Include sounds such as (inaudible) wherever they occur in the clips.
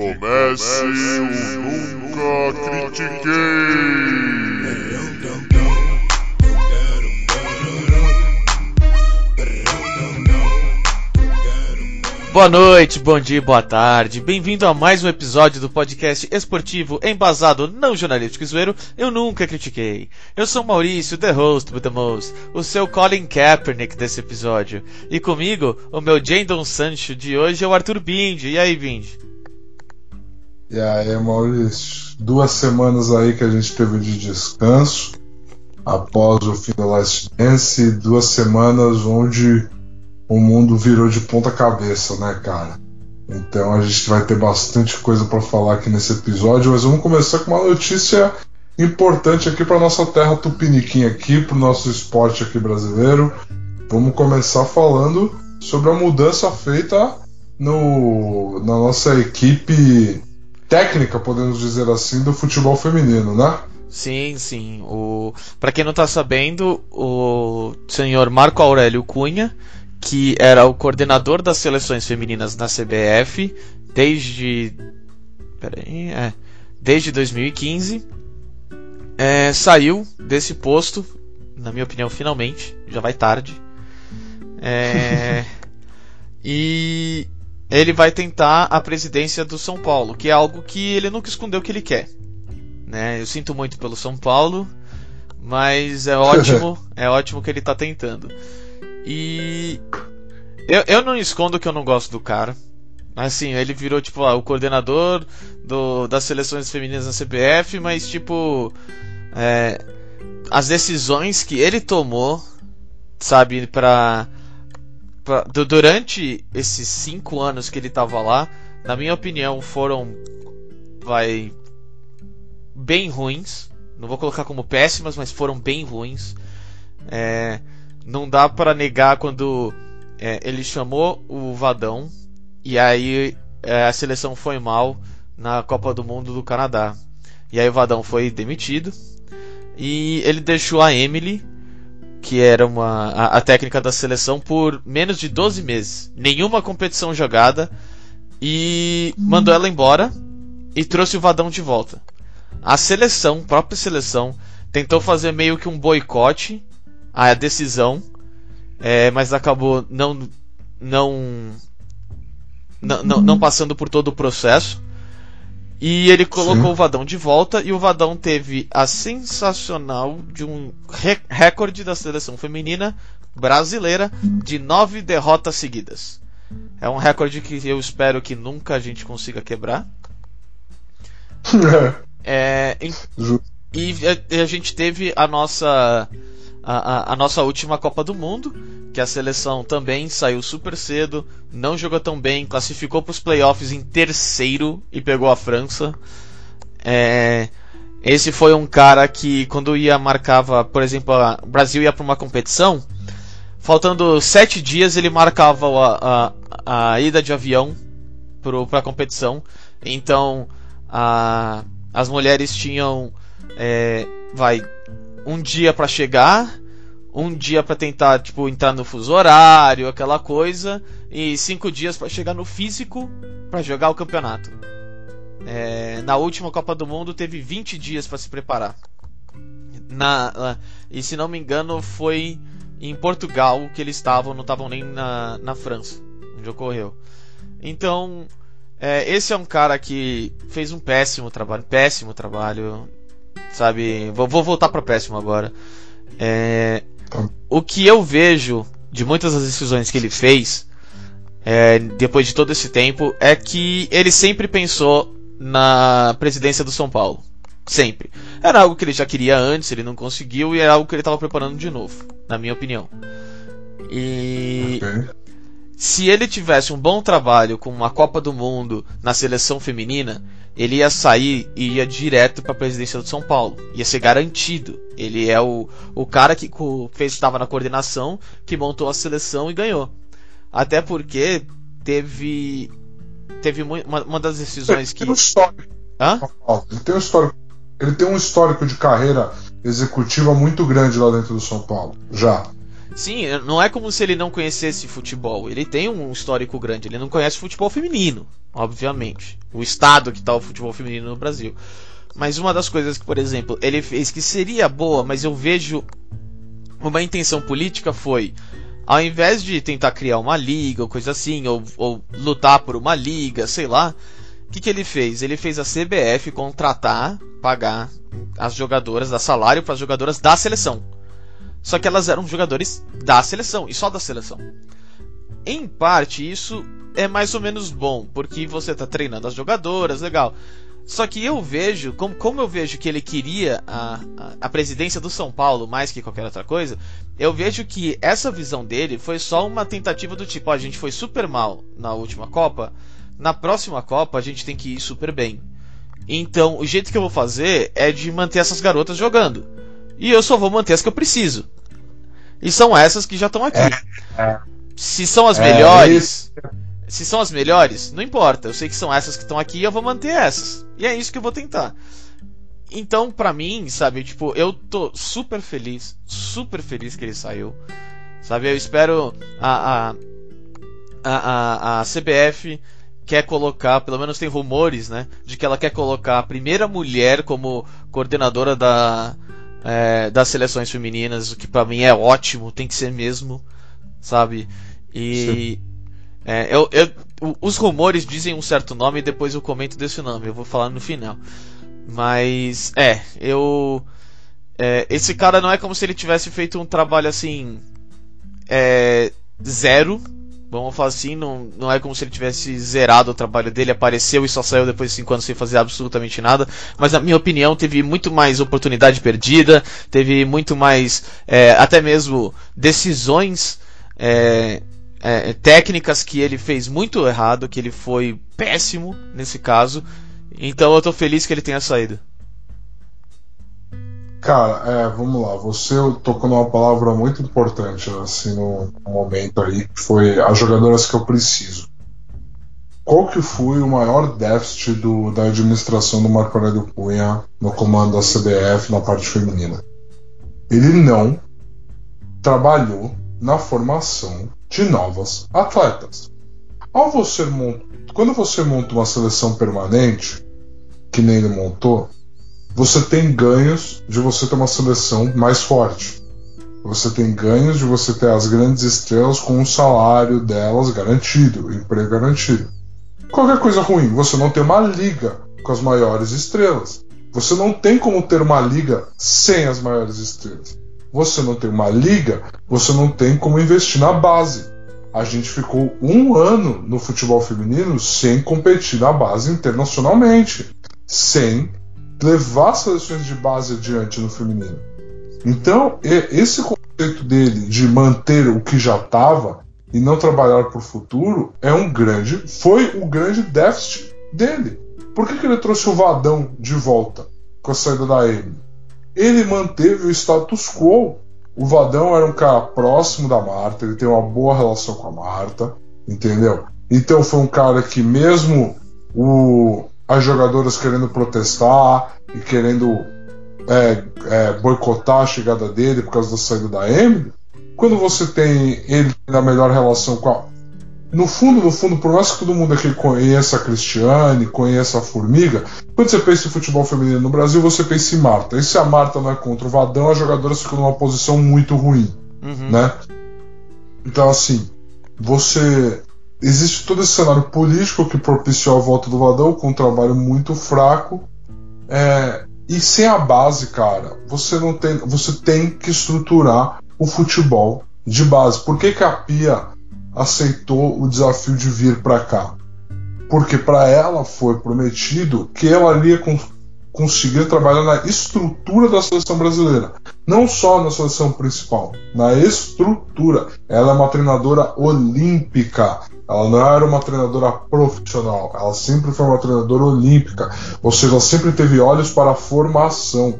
comece o Nunca Critiquei. Boa noite, bom dia, boa tarde. Bem-vindo a mais um episódio do podcast esportivo embasado não jornalístico e zoeiro Eu Nunca Critiquei. Eu sou Maurício, the host with the most, o seu Colin Kaepernick desse episódio. E comigo, o meu Jandon Sancho de hoje é o Arthur Bindi. E aí, Bindi? E aí, Maurício? Duas semanas aí que a gente teve de descanso após o fim do Last Dance, duas semanas onde o mundo virou de ponta cabeça, né, cara? Então a gente vai ter bastante coisa para falar aqui nesse episódio, mas vamos começar com uma notícia importante aqui para nossa terra tupiniquim aqui, para o nosso esporte aqui brasileiro. Vamos começar falando sobre a mudança feita no, na nossa equipe técnica, podemos dizer assim, do futebol feminino, né? Sim, sim. O... Para quem não tá sabendo, o senhor Marco Aurélio Cunha que era o coordenador das seleções femininas na CBF desde. Peraí, é, desde 2015. É, saiu desse posto, na minha opinião, finalmente, já vai tarde. É, (laughs) e ele vai tentar a presidência do São Paulo, que é algo que ele nunca escondeu que ele quer. Né? Eu sinto muito pelo São Paulo, mas é ótimo, (laughs) é ótimo que ele está tentando. E eu, eu não escondo que eu não gosto do cara. Assim, ele virou tipo o coordenador do, das seleções femininas na CBF, mas tipo é, as decisões que ele tomou, sabe, para durante esses cinco anos que ele tava lá, na minha opinião, foram vai bem ruins. Não vou colocar como péssimas, mas foram bem ruins. É, não dá para negar quando é, ele chamou o Vadão e aí é, a seleção foi mal na Copa do Mundo do Canadá. E aí o Vadão foi demitido e ele deixou a Emily, que era uma, a, a técnica da seleção, por menos de 12 meses. Nenhuma competição jogada e mandou ela embora e trouxe o Vadão de volta. A seleção, própria seleção, tentou fazer meio que um boicote a decisão, é, mas acabou não, não, não, não, não passando por todo o processo. E ele colocou Sim. o Vadão de volta e o Vadão teve a sensacional de um recorde da seleção feminina brasileira de nove derrotas seguidas. É um recorde que eu espero que nunca a gente consiga quebrar. (laughs) é, e, e a, a gente teve a nossa a, a, nossa última Copa do Mundo, que a seleção também saiu super cedo, não jogou tão bem, classificou para os playoffs em terceiro e pegou a França. É, esse foi um cara que, quando ia marcava, por exemplo, o Brasil ia para uma competição, faltando sete dias ele marcava a, a, a ida de avião para a competição. Então, a, as mulheres tinham, é, vai, um dia para chegar, um dia para tentar tipo entrar no fuso horário, aquela coisa, e cinco dias para chegar no físico para jogar o campeonato. É, na última Copa do Mundo teve 20 dias para se preparar. Na, e se não me engano foi em Portugal que eles estavam, não estavam nem na, na França, onde ocorreu. Então, é, esse é um cara que fez um péssimo trabalho, péssimo trabalho. Sabe? Vou, vou voltar para péssimo agora. É, o que eu vejo de muitas das decisões que ele fez, é, depois de todo esse tempo, é que ele sempre pensou na presidência do São Paulo. Sempre. Era algo que ele já queria antes, ele não conseguiu, e era algo que ele estava preparando de novo, na minha opinião. E. Okay. Se ele tivesse um bom trabalho com uma Copa do Mundo na seleção feminina, ele ia sair e ia direto para a presidência do São Paulo. Ia ser garantido. Ele é o, o cara que fez estava na coordenação, que montou a seleção e ganhou. Até porque teve teve uma, uma das decisões que tem um histórico. Hã? Ele tem um histórico. Ele tem um histórico de carreira executiva muito grande lá dentro do São Paulo. Já. Sim, não é como se ele não conhecesse futebol. Ele tem um histórico grande. Ele não conhece futebol feminino, obviamente. O estado que tá o futebol feminino no Brasil. Mas uma das coisas que, por exemplo, ele fez que seria boa, mas eu vejo uma intenção política foi ao invés de tentar criar uma liga ou coisa assim, ou, ou lutar por uma liga, sei lá, o que, que ele fez? Ele fez a CBF contratar, pagar as jogadoras, dar salário para as jogadoras da seleção. Só que elas eram jogadores da seleção e só da seleção. Em parte, isso é mais ou menos bom, porque você está treinando as jogadoras, legal. Só que eu vejo, como, como eu vejo que ele queria a, a, a, presidência do São Paulo mais que qualquer outra coisa, eu vejo que essa visão dele foi só uma tentativa do tipo: ó, a gente foi super mal na última Copa, na próxima Copa a gente tem que ir super bem. Então, o jeito que eu vou fazer é de manter essas garotas jogando. E eu só vou manter as que eu preciso. E são essas que já estão aqui. É, é. Se são as é, melhores. Se são as melhores, não importa. Eu sei que são essas que estão aqui e eu vou manter essas. E é isso que eu vou tentar. Então, pra mim, sabe, tipo, eu tô super feliz, super feliz que ele saiu. Sabe, eu espero a, a, a, a, a CBF quer colocar, pelo menos tem rumores, né, de que ela quer colocar a primeira mulher como coordenadora da, é, das seleções femininas, o que para mim é ótimo, tem que ser mesmo, sabe? E é, eu, eu, os rumores dizem um certo nome e depois eu comento desse nome, eu vou falar no final. Mas é, eu é, esse cara não é como se ele tivesse feito um trabalho assim é, zero Vamos falar assim, não, não é como se ele tivesse zerado o trabalho dele, apareceu e só saiu depois de 5 anos sem fazer absolutamente nada. Mas, na minha opinião, teve muito mais oportunidade perdida, teve muito mais, é, até mesmo, decisões é, é, técnicas que ele fez muito errado, que ele foi péssimo nesse caso. Então eu tô feliz que ele tenha saído. Cara, é, vamos lá. Você tocou numa palavra muito importante assim no momento aí, que foi as jogadoras que eu preciso. Qual que foi o maior déficit do, da administração do Marco Aurélio Cunha no comando da CBF na parte feminina? Ele não trabalhou na formação de novas atletas. Ao você quando você monta uma seleção permanente, que nem ele montou, você tem ganhos de você ter uma seleção mais forte. Você tem ganhos de você ter as grandes estrelas com um salário delas garantido, emprego garantido. Qualquer coisa ruim, você não tem uma liga com as maiores estrelas. Você não tem como ter uma liga sem as maiores estrelas. Você não tem uma liga, você não tem como investir na base. A gente ficou um ano no futebol feminino sem competir na base internacionalmente, sem levar seleções de base adiante no feminino. Então, esse conceito dele de manter o que já estava e não trabalhar para o futuro é um grande, foi um grande déficit dele. Por que, que ele trouxe o Vadão de volta com a saída da Amy? Ele manteve o status quo. O Vadão era um cara próximo da Marta, ele tem uma boa relação com a Marta, entendeu? Então foi um cara que mesmo o, as jogadoras querendo protestar e querendo é, é, boicotar a chegada dele por causa da saída da Emily, quando você tem ele na melhor relação com a. No fundo, no fundo, por mais que todo mundo aqui conheça a Cristiane, conheça a Formiga, quando você pensa em futebol feminino no Brasil, você pensa em Marta. E se a Marta não é contra o Vadão, as jogadoras ficam numa posição muito ruim. Uhum. Né? Então, assim, você existe todo esse cenário político que propiciou a volta do Vadão com um trabalho muito fraco. É, e sem a base, cara, você não tem, você tem que estruturar o futebol de base. Por que, que a Pia aceitou o desafio de vir para cá? Porque para ela foi prometido que ela iria conseguir trabalhar na estrutura da seleção brasileira, não só na seleção principal, na estrutura. Ela é uma treinadora olímpica. Ela não era uma treinadora profissional, ela sempre foi uma treinadora olímpica, ou seja, ela sempre teve olhos para a formação.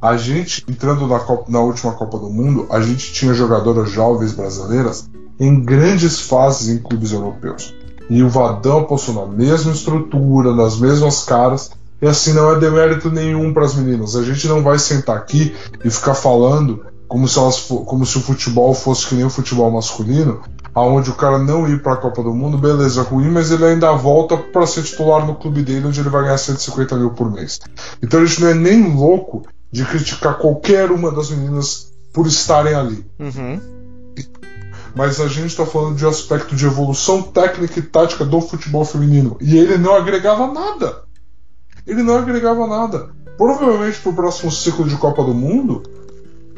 A gente, entrando na, Copa, na última Copa do Mundo, a gente tinha jogadoras jovens brasileiras em grandes fases em clubes europeus. E o Vadão apostou na mesma estrutura, nas mesmas caras, e assim não é demérito nenhum para as meninas. A gente não vai sentar aqui e ficar falando como se, elas, como se o futebol fosse que nem o futebol masculino, aonde o cara não ir para a Copa do Mundo, beleza, ruim, mas ele ainda volta para ser titular no clube dele, onde ele vai ganhar 150 mil por mês. Então a gente não é nem louco de criticar qualquer uma das meninas por estarem ali. Uhum. Mas a gente está falando de um aspecto de evolução técnica e tática do futebol feminino. E ele não agregava nada. Ele não agregava nada. Provavelmente para o próximo ciclo de Copa do Mundo,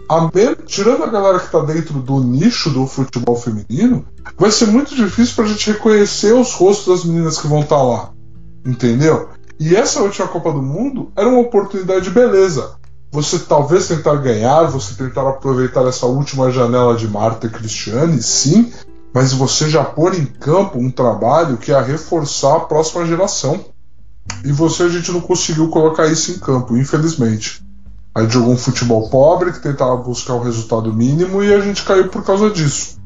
a tirando a galera que está dentro do nicho do futebol feminino, vai ser muito difícil para a gente reconhecer os rostos das meninas que vão estar tá lá. Entendeu? E essa última Copa do Mundo era uma oportunidade beleza. Você talvez tentar ganhar, você tentar aproveitar essa última janela de Marta e Cristiane, sim, mas você já pôr em campo um trabalho que é reforçar a próxima geração. E você a gente não conseguiu colocar isso em campo, infelizmente. Aí jogou um futebol pobre que tentava buscar o resultado mínimo e a gente caiu por causa disso.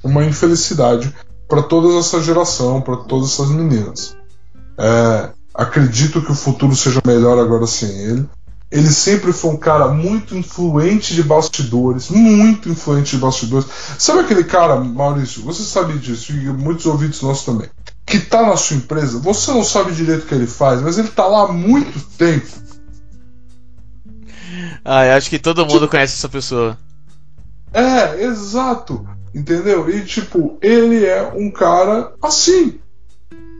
Uma infelicidade para toda essa geração, para todas essas meninas. É, acredito que o futuro seja melhor agora sem ele. Ele sempre foi um cara muito influente de bastidores, muito influente de bastidores. Sabe aquele cara, Maurício? Você sabe disso, e muitos ouvintes nossos também. Que tá na sua empresa, você não sabe direito o que ele faz, mas ele tá lá há muito tempo ah, eu acho que todo mundo conhece essa pessoa. É, exato. Entendeu? E tipo, ele é um cara assim.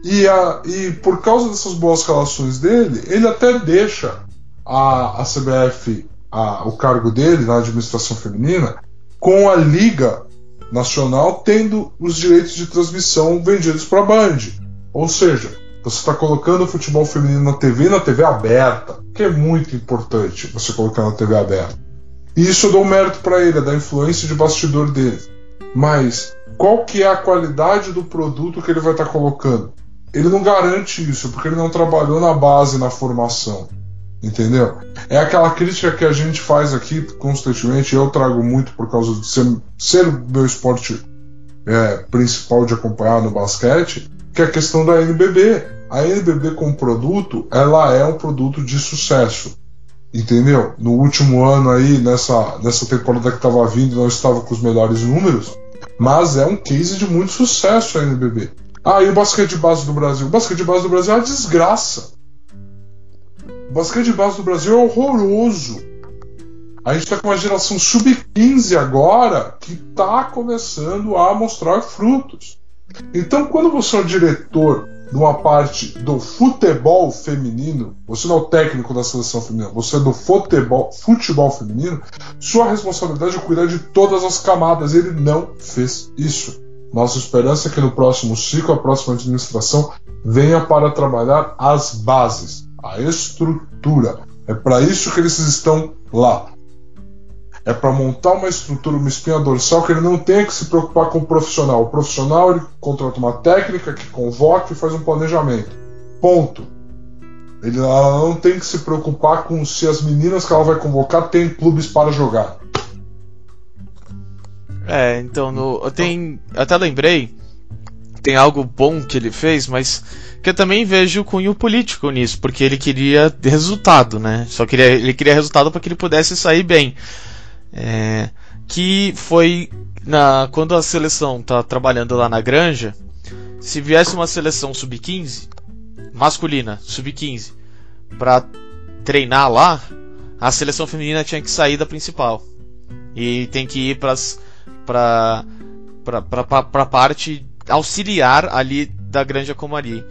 E, a, e por causa dessas boas relações dele, ele até deixa a, a CBF, a, o cargo dele na administração feminina, com a Liga Nacional tendo os direitos de transmissão vendidos para a Band. Ou seja, você está colocando o futebol feminino na TV na TV aberta, que é muito importante você colocar na TV aberta. E isso eu dou mérito para ele, é da influência de bastidor dele. Mas qual que é a qualidade do produto que ele vai estar tá colocando? Ele não garante isso, porque ele não trabalhou na base, na formação. Entendeu? É aquela crítica que a gente faz aqui constantemente, eu trago muito por causa de ser, ser meu esporte é, principal de acompanhar no basquete, que é a questão da NBB. A NBB como produto, ela é um produto de sucesso. Entendeu? No último ano aí, nessa, nessa temporada que estava vindo, não estava com os melhores números, mas é um case de muito sucesso a NBB. Ah, e o basquete de base do Brasil? O basquete de base do Brasil é uma desgraça. O basquete de base do Brasil é horroroso. A gente está com uma geração sub-15 agora que está começando a mostrar frutos. Então, quando você é o diretor de uma parte do futebol feminino, você não é o técnico da seleção feminina, você é do futebol, futebol feminino, sua responsabilidade é cuidar de todas as camadas. Ele não fez isso. Nossa esperança é que no próximo ciclo, a próxima administração venha para trabalhar as bases, a estrutura. É para isso que eles estão lá é para montar uma estrutura, uma espinha dorsal que ele não tenha que se preocupar com o profissional. O profissional ele contrata uma técnica que convoca e faz um planejamento. Ponto. Ele, ela não tem que se preocupar com se as meninas que ela vai convocar têm clubes para jogar. É, então no, tem até lembrei tem algo bom que ele fez, mas que eu também vejo cunho político nisso, porque ele queria resultado, né? Só queria ele queria resultado para que ele pudesse sair bem. É, que foi na quando a seleção tá trabalhando lá na granja, se viesse uma seleção sub-15 masculina, sub-15 para treinar lá, a seleção feminina tinha que sair da principal e tem que ir para para para parte auxiliar ali da Granja Comari.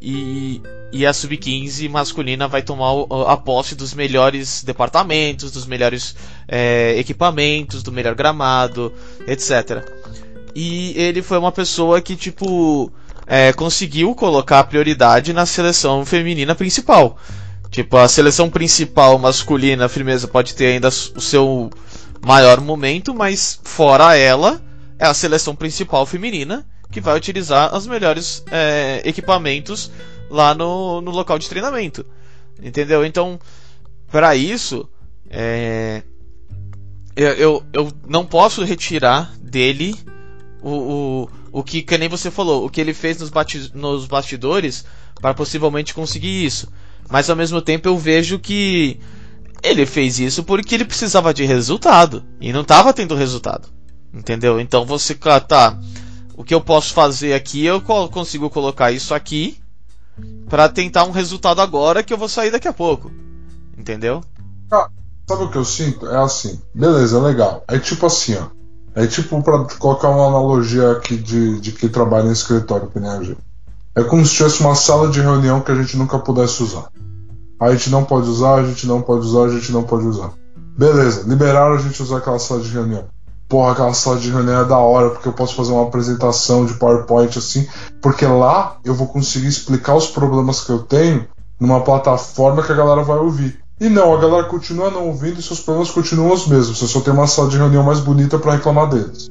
E e a sub-15 masculina vai tomar a posse dos melhores departamentos, dos melhores é, equipamentos, do melhor gramado, etc. E ele foi uma pessoa que, tipo, é, conseguiu colocar prioridade na seleção feminina principal. Tipo, a seleção principal masculina, firmeza, pode ter ainda o seu maior momento, mas fora ela, é a seleção principal feminina que vai utilizar os melhores é, equipamentos lá no, no local de treinamento. Entendeu? Então, para isso, é, eu, eu, eu, não posso retirar dele o, o, o que, que nem você falou, o que ele fez nos, bati, nos bastidores para possivelmente conseguir isso. Mas ao mesmo tempo eu vejo que ele fez isso porque ele precisava de resultado e não estava tendo resultado. Entendeu? Então você tá, o que eu posso fazer aqui, eu consigo colocar isso aqui para tentar um resultado agora que eu vou sair daqui a pouco. Entendeu? Ah, sabe o que eu sinto? É assim, beleza, legal. É tipo assim, ó. É tipo para colocar uma analogia aqui de, de quem trabalha em escritório, que nem a gente. É como se tivesse uma sala de reunião que a gente nunca pudesse usar. A gente não pode usar, a gente não pode usar, a gente não pode usar. Beleza, liberaram a gente usar aquela sala de reunião. Porra, aquela sala de reunião é da hora, porque eu posso fazer uma apresentação de PowerPoint assim, porque lá eu vou conseguir explicar os problemas que eu tenho numa plataforma que a galera vai ouvir. E não, a galera continua não ouvindo e seus problemas continuam os mesmos. Você só tem uma sala de reunião mais bonita para reclamar deles.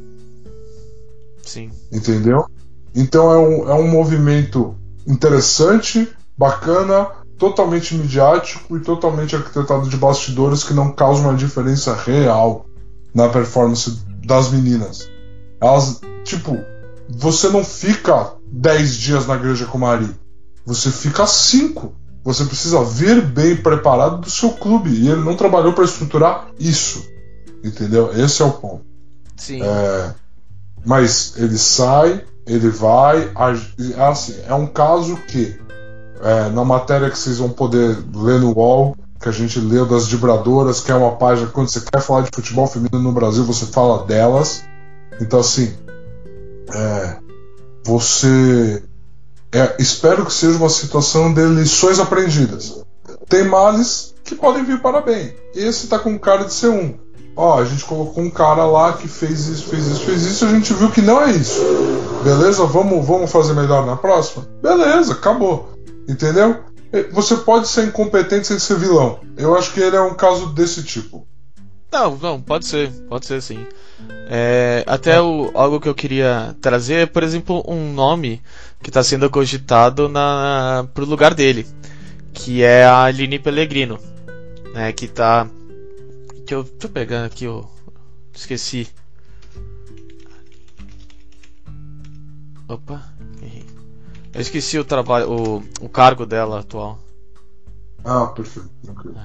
Sim. Entendeu? Então é um, é um movimento interessante, bacana, totalmente midiático e totalmente arquitetado de bastidores que não causa uma diferença real na performance das meninas. Elas, tipo, você não fica 10 dias na igreja com Mari. Você fica 5. Você precisa vir bem preparado do seu clube. E ele não trabalhou para estruturar isso. Entendeu? Esse é o ponto. Sim. É, mas ele sai, ele vai. Assim, é um caso que é, na matéria que vocês vão poder ler no UOL, que a gente leu das vibradoras, que é uma página quando você quer falar de futebol feminino no Brasil, você fala delas. Então, assim, é, você. É, espero que seja uma situação de lições aprendidas. Tem males que podem vir para bem. Esse tá com cara de ser um. Ó, a gente colocou um cara lá que fez isso, fez isso, fez isso, a gente viu que não é isso. Beleza? Vamos, vamos fazer melhor na próxima? Beleza, acabou. Entendeu? Você pode ser incompetente sem ser vilão. Eu acho que ele é um caso desse tipo. Não, não, pode ser, pode ser sim. É, até o, algo que eu queria trazer é, por exemplo, um nome que está sendo cogitado na, pro lugar dele, que é a Aline Pellegrino, né, que tá... Que eu, deixa eu pegar aqui, eu esqueci. Opa. Eu esqueci o trabalho, o, o cargo dela atual. Ah, perfeito, tranquilo.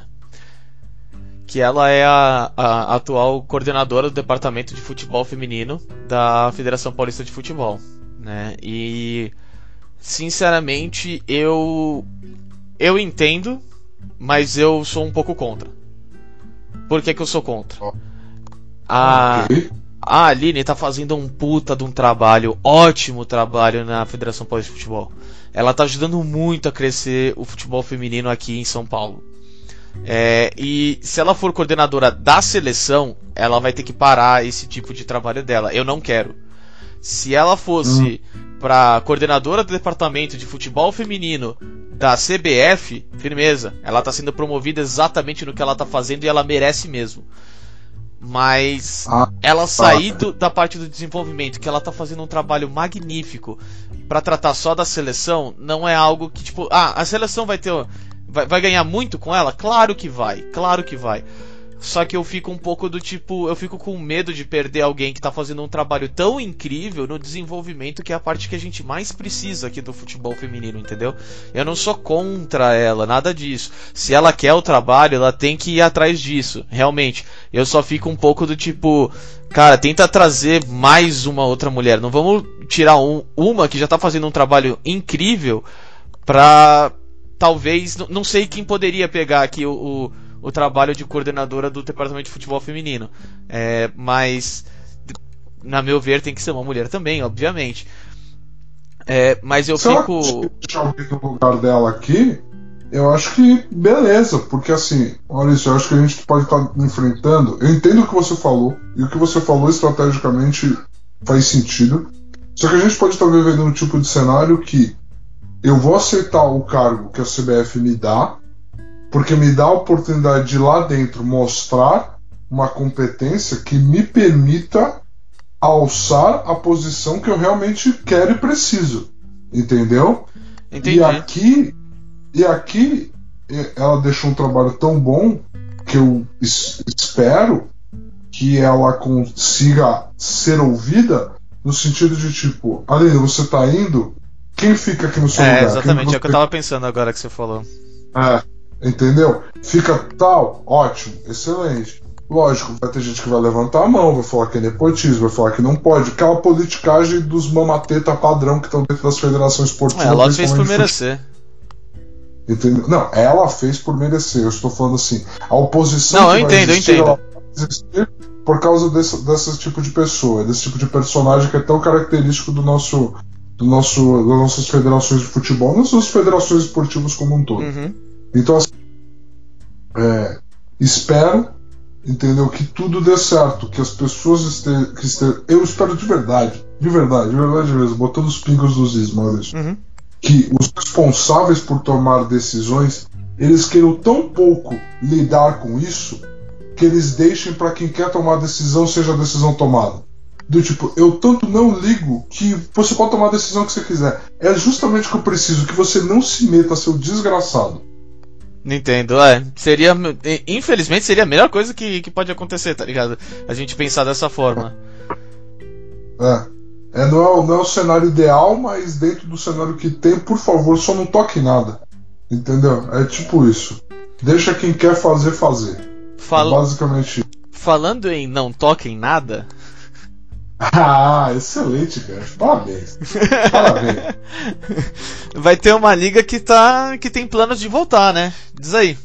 Que ela é a, a, atual coordenadora do departamento de futebol feminino da Federação Paulista de Futebol, né? E sinceramente eu eu entendo, mas eu sou um pouco contra. Por que, que eu sou contra? A, okay a Aline tá fazendo um puta de um trabalho, ótimo trabalho na Federação Paulista de Futebol. Ela tá ajudando muito a crescer o futebol feminino aqui em São Paulo. É, e se ela for coordenadora da seleção, ela vai ter que parar esse tipo de trabalho dela. Eu não quero. Se ela fosse hum. para coordenadora do departamento de futebol feminino da CBF, firmeza. Ela tá sendo promovida exatamente no que ela tá fazendo e ela merece mesmo. Mas ah, ela sair do, da parte do desenvolvimento, que ela tá fazendo um trabalho magnífico para tratar só da seleção, não é algo que, tipo, ah, a seleção vai ter. Vai, vai ganhar muito com ela? Claro que vai, claro que vai. Só que eu fico um pouco do tipo, eu fico com medo de perder alguém que tá fazendo um trabalho tão incrível no desenvolvimento que é a parte que a gente mais precisa aqui do futebol feminino, entendeu? Eu não sou contra ela, nada disso. Se ela quer o trabalho, ela tem que ir atrás disso, realmente. Eu só fico um pouco do tipo, cara, tenta trazer mais uma outra mulher. Não vamos tirar um, uma que já tá fazendo um trabalho incrível pra talvez, não sei quem poderia pegar aqui o, o o trabalho de coordenadora do departamento de futebol feminino. É, mas, na meu ver, tem que ser uma mulher também, obviamente. É, mas eu Se fico. Se alguém no lugar dela aqui, eu acho que beleza, porque assim, olha isso, eu acho que a gente pode estar tá enfrentando. Eu entendo o que você falou, e o que você falou estrategicamente faz sentido. Só que a gente pode estar tá vivendo um tipo de cenário que eu vou aceitar o cargo que a CBF me dá, porque me dá a oportunidade de lá dentro mostrar uma competência que me permita alçar a posição que eu realmente quero e preciso. Entendeu? Entendi. E aqui, e aqui ela deixou um trabalho tão bom que eu espero que ela consiga ser ouvida no sentido de tipo, Aline, você tá indo, quem fica aqui no seu é, lugar? Exatamente, é o que eu tava pensando agora que você falou. É, Entendeu? Fica tal, ótimo, excelente. Lógico, vai ter gente que vai levantar a mão, vai falar que é nepotismo, vai falar que não pode. Aquela politicagem dos mamateta padrão que estão dentro das federações esportivas. Ela fez por merecer. Entendeu? Não, ela fez por merecer. Eu estou falando assim, a oposição. Não, eu entendo, eu entendo. Por causa desse, desse tipo de pessoa, desse tipo de personagem que é tão característico do nosso, do nosso, das nossas federações de futebol, das nossas federações esportivas como um todo. Uhum. Então, assim, é, espero, entendeu, que tudo dê certo, que as pessoas estejam, eu espero de verdade, de verdade, de verdade mesmo, botando os pingos dos is, Maurício, Uhum. que os responsáveis por tomar decisões, eles queiram tão pouco lidar com isso, que eles deixem para quem quer tomar a decisão seja a decisão tomada. Do tipo, eu tanto não ligo que você pode tomar a decisão que você quiser. É justamente o que eu preciso, que você não se meta, seu desgraçado. Nintendo, é. Seria. Infelizmente seria a melhor coisa que, que pode acontecer, tá ligado? A gente pensar dessa forma. É. é não, é, o- não é o cenário ideal, mas dentro do cenário que tem, por favor, só não toque nada. Entendeu? É tipo isso. Deixa quem quer fazer, fazer. É Fal- basicamente isso. Falando em não toque em nada, Ah, excelente, cara. Parabéns. Parabéns. (laughs) vai ter uma liga que tá. que tem planos de voltar, né? Diz aí.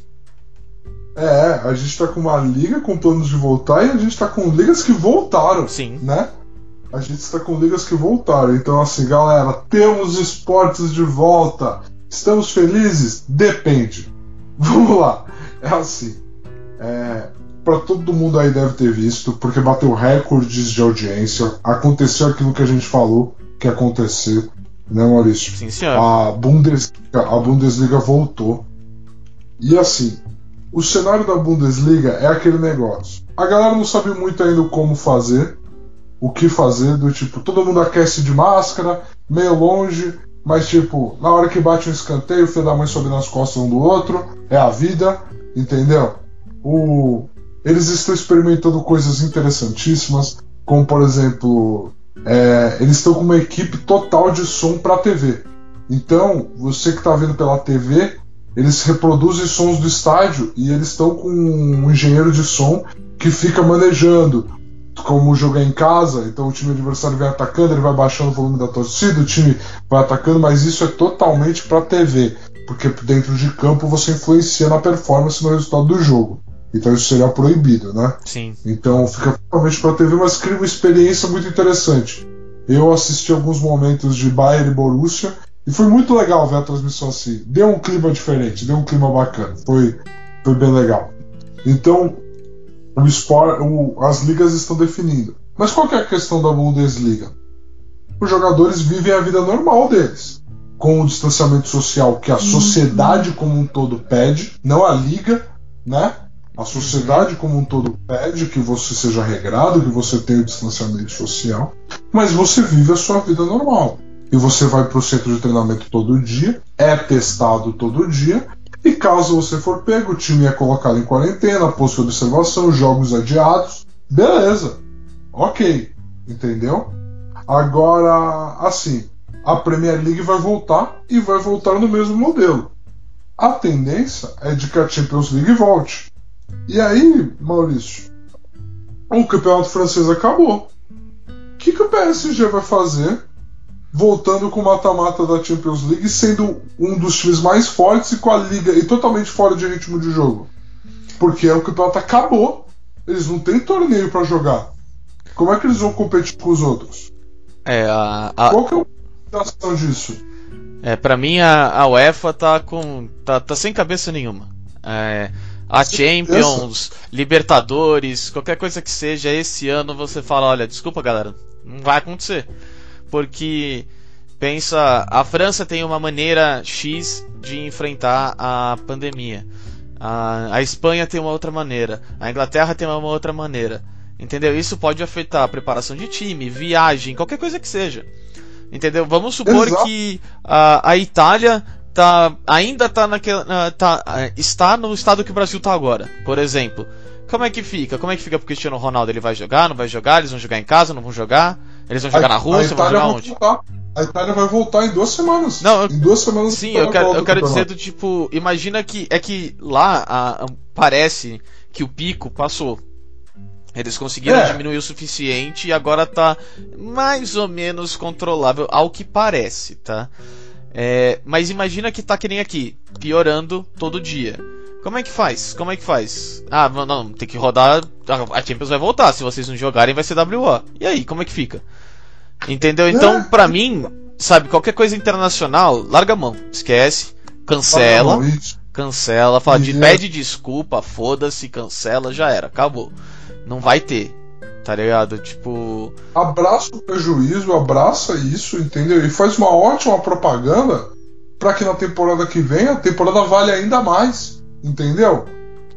É, a gente tá com uma liga com planos de voltar e a gente tá com ligas que voltaram, Sim. né? A gente está com ligas que voltaram. Então, assim, galera, temos esportes de volta. Estamos felizes? Depende. (laughs) Vamos lá. É assim. É, para todo mundo aí deve ter visto, porque bateu recordes de audiência. Aconteceu aquilo que a gente falou que ia acontecer, né, Maurício? Sim, senhor. A Bundesliga, a Bundesliga voltou. E assim, o cenário da Bundesliga é aquele negócio. A galera não sabe muito ainda como fazer, o que fazer, do tipo, todo mundo aquece de máscara, meio longe, mas tipo, na hora que bate um escanteio, o filho da mãe sobe nas costas um do outro, é a vida, entendeu? O... Eles estão experimentando coisas interessantíssimas, como por exemplo, é, eles estão com uma equipe total de som para TV. Então, você que está vendo pela TV, eles reproduzem sons do estádio e eles estão com um engenheiro de som que fica manejando como jogar em casa, então o time adversário vem atacando, ele vai baixando o volume da torcida, o time vai atacando, mas isso é totalmente para TV, porque dentro de campo você influencia na performance no resultado do jogo. Então isso seria proibido, né? Sim. Então fica totalmente para TV, mas cria uma experiência muito interessante. Eu assisti alguns momentos de Bayern e Borussia e foi muito legal ver a transmissão assim. Deu um clima diferente, deu um clima bacana. Foi, foi bem legal. Então, o sport, o- as ligas estão definindo. Mas qual que é a questão da Bundesliga? Os jogadores vivem a vida normal deles, com o distanciamento social que a sociedade como um todo pede, não a liga, né? A sociedade como um todo pede que você seja regrado, que você tenha o distanciamento social, mas você vive a sua vida normal. E você vai para o centro de treinamento todo dia, é testado todo dia, e caso você for pego, o time é colocado em quarentena, posto de observação, jogos adiados, beleza, ok, entendeu? Agora, assim, a Premier League vai voltar e vai voltar no mesmo modelo. A tendência é de que a Champions League volte. E aí, Maurício, o campeonato francês acabou. O que, que o PSG vai fazer voltando com o mata-mata da Champions League, sendo um dos times mais fortes e com a liga e totalmente fora de ritmo de jogo? Porque o campeonato acabou. Eles não têm torneio para jogar. Como é que eles vão competir com os outros? É, a, a, Qual que é a explicação disso? é, pra mim a, a UEFA tá com. tá, tá sem cabeça nenhuma. É, a Champions, Libertadores, qualquer coisa que seja, esse ano você fala, olha, desculpa galera, não vai acontecer. Porque pensa, a França tem uma maneira X de enfrentar a pandemia. A, a Espanha tem uma outra maneira. A Inglaterra tem uma outra maneira. Entendeu? Isso pode afetar a preparação de time, viagem, qualquer coisa que seja. Entendeu? Vamos supor Exato. que a, a Itália tá, ainda tá naquela, ah, tá, ah, está no estado que o Brasil tá agora, por exemplo. Como é que fica? Como é que fica pro Cristiano Ronaldo? Ele vai jogar, não vai jogar? Eles vão jogar em casa, não vão jogar? Eles vão jogar A- na Rússia, a vão Itália jogar vai onde? voltar. A Itália vai voltar em duas semanas. Não, eu- em duas semanas. Sim, Itália eu quero, eu quero dizer do tipo, imagina que é que lá a- a- parece que o pico passou. Eles conseguiram É. diminuir o suficiente e agora tá mais ou menos controlável, ao que parece, tá? É, mas imagina que tá que nem aqui, piorando todo dia. Como é que faz? Como é que faz? Ah, não, tem que rodar. A Champions vai voltar. Se vocês não jogarem, vai ser WO. E aí, como é que fica? Entendeu? Então, É. pra mim, sabe, qualquer coisa internacional, larga a mão. Esquece, cancela, Ah, cancela, fala de, E- pede desculpa, foda-se, cancela, já era, acabou. Não vai ter. Tá ligado? Tipo. abraça o prejuízo, abraça isso, entendeu? E faz uma ótima propaganda para que na temporada que vem a temporada vale ainda mais, entendeu?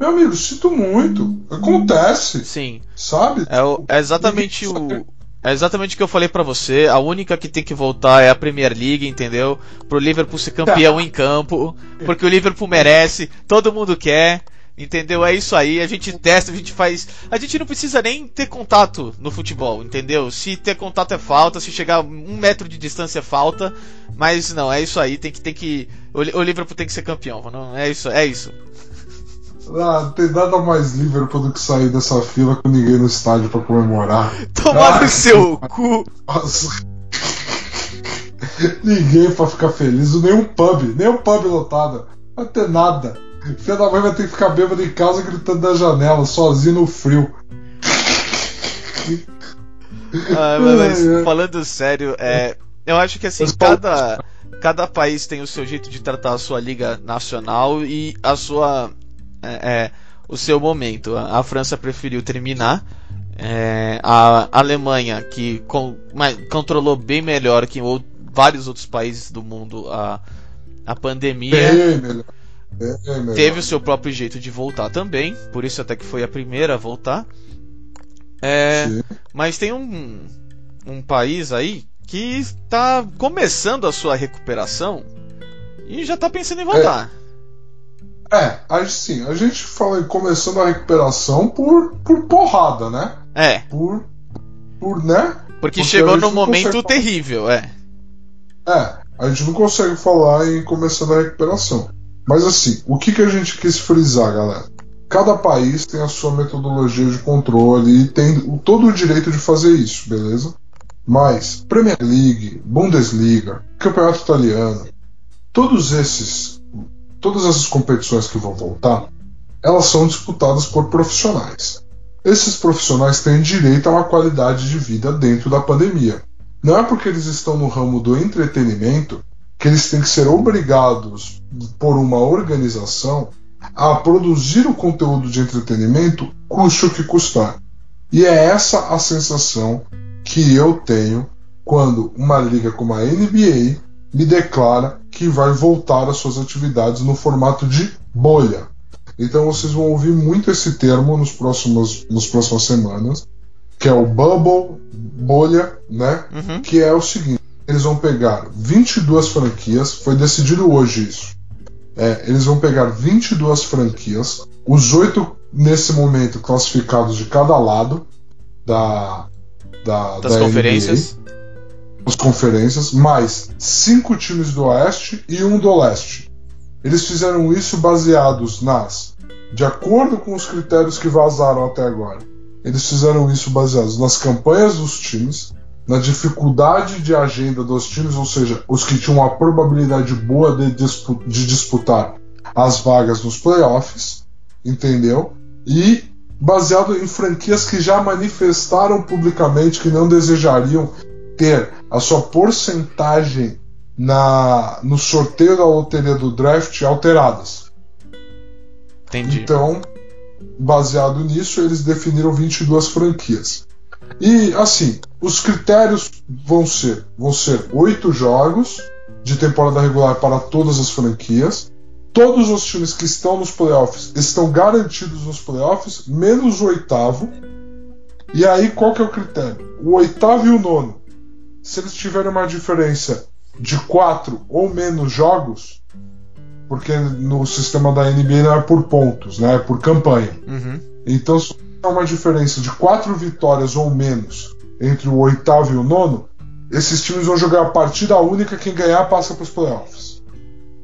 Meu amigo, sinto muito. Acontece, Sim. sabe? É, o- é exatamente o. É exatamente o que eu falei pra você. A única que tem que voltar é a Premier League, entendeu? Pro Liverpool ser campeão em campo. Porque o Liverpool merece, todo mundo quer. Entendeu? É isso aí. A gente testa, a gente faz. A gente não precisa nem ter contato no futebol, entendeu? Se ter contato é falta, se chegar um metro de distância é falta. Mas não, é isso aí. Tem que. Tem que o, Li- o Liverpool tem que ser campeão. Não, é isso, é isso. Ah, não tem nada mais Liverpool do que sair dessa fila com ninguém no estádio para comemorar. Tomar Ah, no seu cu. Nossa. (laughs) ninguém pra ficar feliz, nenhum pub, nenhum pub lotado. Não vai ter nada. Filha da mãe vai ter que ficar bêbado em casa gritando da janela, sozinho no frio. Ah, mas, mas falando sério, é, eu acho que assim, Mas, cada, cada país tem o seu jeito de tratar a sua liga nacional e a sua é, é, o seu momento. A, França preferiu terminar. é, a Alemanha, que con- ma- controlou bem melhor que ou- vários outros países do mundo a, a pandemia, Bem melhor. Melhor. teve o seu próprio jeito de voltar também. Por isso até que foi a primeira a voltar. É, Sim. mas tem um, um país aí que está começando a sua recuperação e já está pensando em voltar. É, assim, a gente fala em começando a recuperação por, por porrada, né? É, Por. Por, né? porque Porque chegou num momento consegue- terrível, é. É, a gente não consegue falar em começando a recuperação. Mas assim, o que, que a gente quis frisar, galera? Cada país tem a sua metodologia de controle e tem todo o direito de fazer isso, beleza? Mas Premier League, Bundesliga, Campeonato Italiano, todos esses, todas essas competições que vão voltar, elas são disputadas por profissionais. Esses profissionais têm direito a uma qualidade de vida dentro da pandemia. Não é porque eles estão no ramo do entretenimento que eles têm que ser obrigados por uma organização a produzir o conteúdo de entretenimento, custe o que custar. E é essa a sensação que eu tenho quando uma liga como a NBA me declara que vai voltar às suas atividades no formato de bolha. Então vocês vão ouvir muito esse termo nos próximos, nas próximas semanas, que é o bubble, bolha, né? Uhum. que é o seguinte: eles vão pegar 22 franquias, foi decidido hoje isso. É, eles vão pegar 22 franquias, os oito nesse momento classificados de cada lado da, da, Das da conferências. NBA, as conferências, mais cinco times do Oeste e um do Leste. Eles fizeram isso baseados nas, de acordo com os critérios que vazaram até agora. Eles fizeram isso baseados nas campanhas dos times, na dificuldade de agenda dos times, ou seja, os que tinham uma probabilidade boa de, dispu- de disputar as vagas nos playoffs, entendeu? E baseado em franquias que já manifestaram publicamente que não desejariam ter a sua porcentagem na, no sorteio da loteria do draft alteradas. Entendi. Então, baseado nisso, eles definiram 22 franquias. E assim, os critérios vão ser vão ser oito jogos de temporada regular para todas as franquias. Todos os times que estão nos playoffs estão garantidos nos playoffs, menos o oitavo. E aí, qual que é o critério? O oitavo e o nono. Se eles tiverem uma diferença de quatro ou menos jogos, porque no sistema da NBA não é por pontos, né? É por campanha. Uhum. Então, há uma diferença de quatro vitórias ou menos entre o oitavo e o nono, esses times vão jogar a partida única, quem ganhar passa para os playoffs.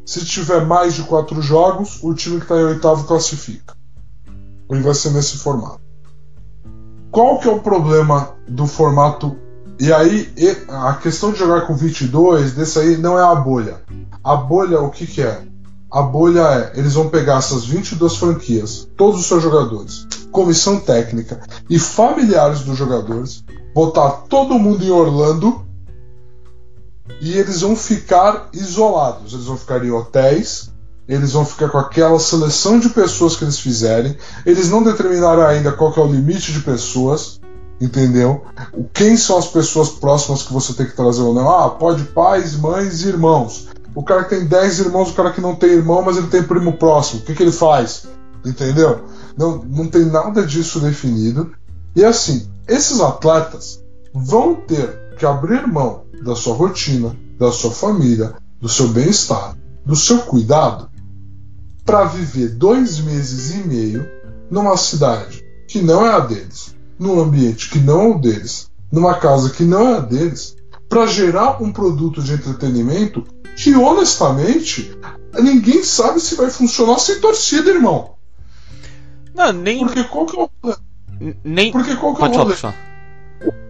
Se tiver mais de quatro jogos, o time que está em oitavo classifica. E vai ser nesse formato. Qual que é o problema do formato? E aí, a questão de jogar com 22, desse aí, não é a bolha. A bolha, o que, que é? A bolha é, eles vão pegar essas 22 franquias, todos os seus jogadores, comissão técnica e familiares dos jogadores, botar todo mundo em Orlando e eles vão ficar isolados. Eles vão ficar em hotéis, eles vão ficar com aquela seleção de pessoas que eles fizerem. Eles não determinaram ainda qual é o limite de pessoas, entendeu? Quem são as pessoas próximas que você tem que trazer ou não? Ah, pode pais, mães e irmãos. O cara que tem 10 irmãos, o cara que não tem irmão, mas ele tem primo próximo. O que, que ele faz? Entendeu? Não, não tem nada disso definido. E assim, esses atletas vão ter que abrir mão da sua rotina, da sua família, do seu bem-estar, do seu cuidado, para viver dois meses e meio numa cidade que não é a deles, num ambiente que não é o deles, numa casa que não é a deles, para gerar um produto de entretenimento que honestamente ninguém sabe se vai funcionar sem torcida, irmão. Não, nem. Porque qual que é o. Nem. Porque qual que é o rolê?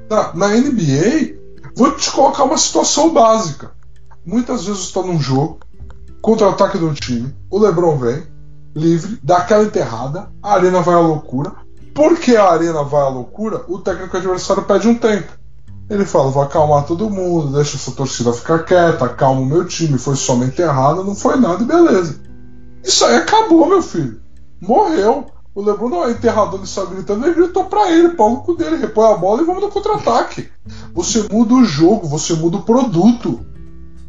Na, na NBA, vou te colocar uma situação básica. Muitas vezes você está num jogo, contra-ataque do time, o Lebron vem, livre, dá aquela enterrada, a arena vai à loucura. Porque a arena vai à loucura, o técnico adversário pede um tempo. Ele fala: vou acalmar todo mundo, deixa essa torcida ficar quieta, acalma o meu time, foi só uma enterrada, não foi nada e beleza. Isso aí acabou, meu filho. Morreu. O Lebron não é enterrador, ele saiu gritando, ele gritou pra ele, pau no cu dele, repõe a bola e vamos no contra-ataque. Você muda o jogo, você muda o produto.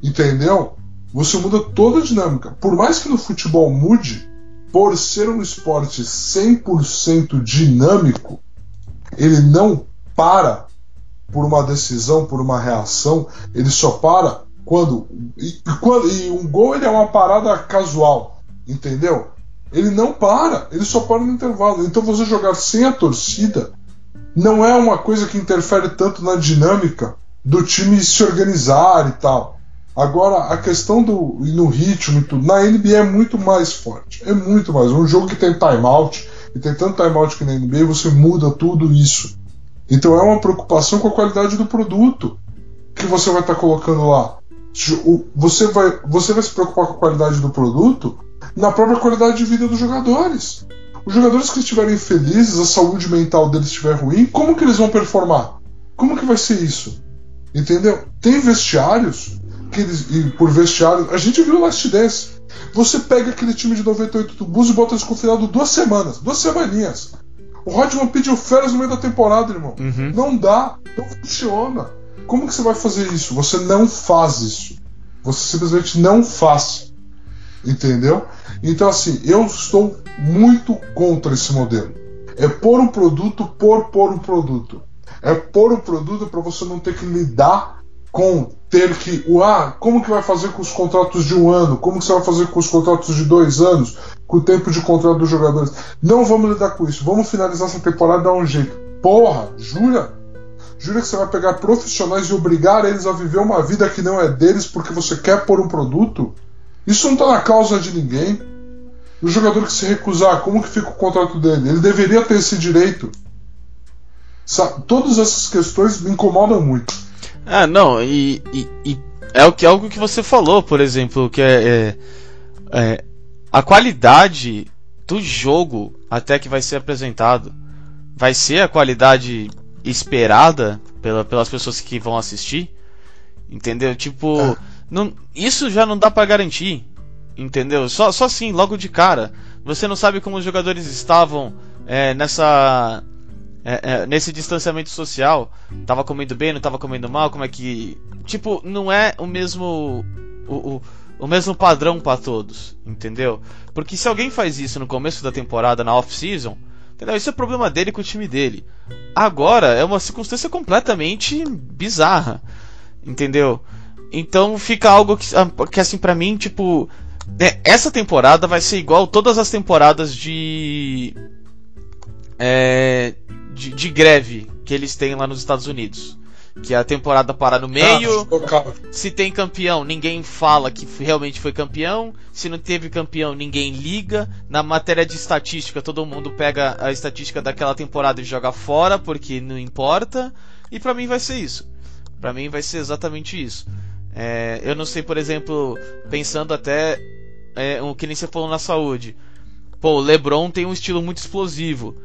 Entendeu? Você muda toda a dinâmica. Por mais que no futebol mude, por ser um esporte 100% dinâmico, ele não para por uma decisão, por uma reação, ele só para quando e quando e um gol ele é uma parada casual, entendeu? Ele não para, ele só para no intervalo. Então você jogar sem a torcida não é uma coisa que interfere tanto na dinâmica do time se organizar e tal. Agora, a questão do no ritmo e tudo, na NBA é muito mais forte. É muito mais. Um jogo que tem timeout, e tem tanto timeout que na NBA, você muda tudo isso. Então é uma preocupação com a qualidade do produto que você vai estar tá colocando lá. Você vai, você vai se preocupar com a qualidade do produto na própria qualidade de vida dos jogadores. Os jogadores que estiverem felizes, a saúde mental deles estiver ruim, como que eles vão performar? Como que vai ser isso? Entendeu? Tem vestiários que eles, e por vestiário, a gente viu Last Dance. Você pega aquele time de 98 do Bus e bota desconfinado duas semanas, duas semaninhas. O Rodman pediu férias no meio da temporada, irmão. Uhum. Não dá, não funciona. Como que você vai fazer isso? Você não faz isso. Você simplesmente não faz. Entendeu? Então, assim, eu estou muito contra esse modelo. É pôr um produto por pôr um produto. É pôr um produto para você não ter que lidar com ter que. Ah, como que vai fazer com os contratos de um ano? Como que você vai fazer com os contratos de dois anos? Com o tempo de contrato dos jogadores? Não vamos lidar com isso. Vamos finalizar essa temporada e dar um jeito. Porra, jura? Jura que você vai pegar profissionais e obrigar eles a viver uma vida que não é deles porque você quer pôr um produto? Isso não está na causa de ninguém. O jogador que se recusar, como que fica o contrato dele? Ele deveria ter esse direito. Sabe? Todas essas questões me incomodam muito. Ah, não, e, e, e é o que algo que você falou, por exemplo, que é, é, é, a qualidade do jogo até que vai ser apresentado vai ser a qualidade esperada pela, pelas pessoas que vão assistir, entendeu? Tipo, é. Não, isso já não dá para garantir, entendeu? Só, só assim, logo de cara. Você não sabe como os jogadores estavam é, nessa é, é, nesse distanciamento social. Tava comendo bem, não tava comendo mal, como é que. Tipo, não é o mesmo. O, o, o mesmo padrão para todos, entendeu? Porque se alguém faz isso no começo da temporada, na off-season, entendeu? Isso é problema dele com o time dele. Agora é uma circunstância completamente bizarra, entendeu? Então fica algo que, ah, que assim, para mim, tipo. É, essa temporada vai ser igual todas as temporadas de. É, de, de greve que eles têm lá nos Estados Unidos. que a temporada para no meio. Se tem campeão, ninguém fala que realmente foi campeão. Se não teve campeão, ninguém liga. Na matéria de estatística, todo mundo pega a estatística daquela temporada e joga fora, porque não importa. E para mim vai ser isso. Para mim vai ser exatamente isso. É, eu não sei, por exemplo, pensando até é, o que nem você falou na saúde. Pô, o LeBron tem um estilo muito explosivo.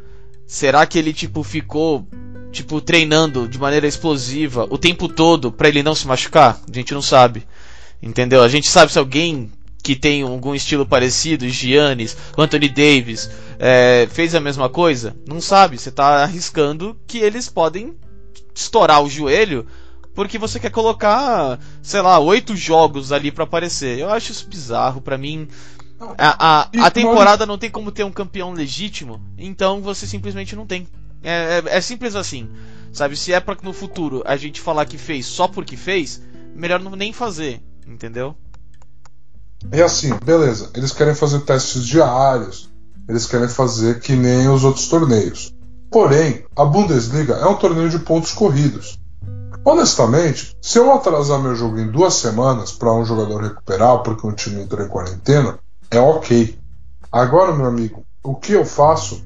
Será que ele tipo ficou tipo treinando de maneira explosiva o tempo todo para ele não se machucar? A gente não sabe. Entendeu? A gente sabe se alguém que tem algum estilo parecido, Giannis, Anthony Davis, é, fez a mesma coisa? Não sabe. Você está arriscando que eles podem estourar o joelho porque você quer colocar, sei lá, oito jogos ali para aparecer. Eu acho isso bizarro. Para mim, a, a, a temporada não tem como ter um campeão legítimo, então você simplesmente não tem. É, é, é simples assim. Sabe, se é para no futuro a gente falar que fez só porque fez, melhor não nem fazer, entendeu? É assim, beleza. Eles querem fazer testes diários, eles querem fazer que nem os outros torneios. Porém, a Bundesliga é um torneio de pontos corridos. Honestamente, se eu atrasar meu jogo em duas semanas para um jogador recuperar porque um time entrou em quarentena, é ok. Agora, meu amigo, o que eu faço,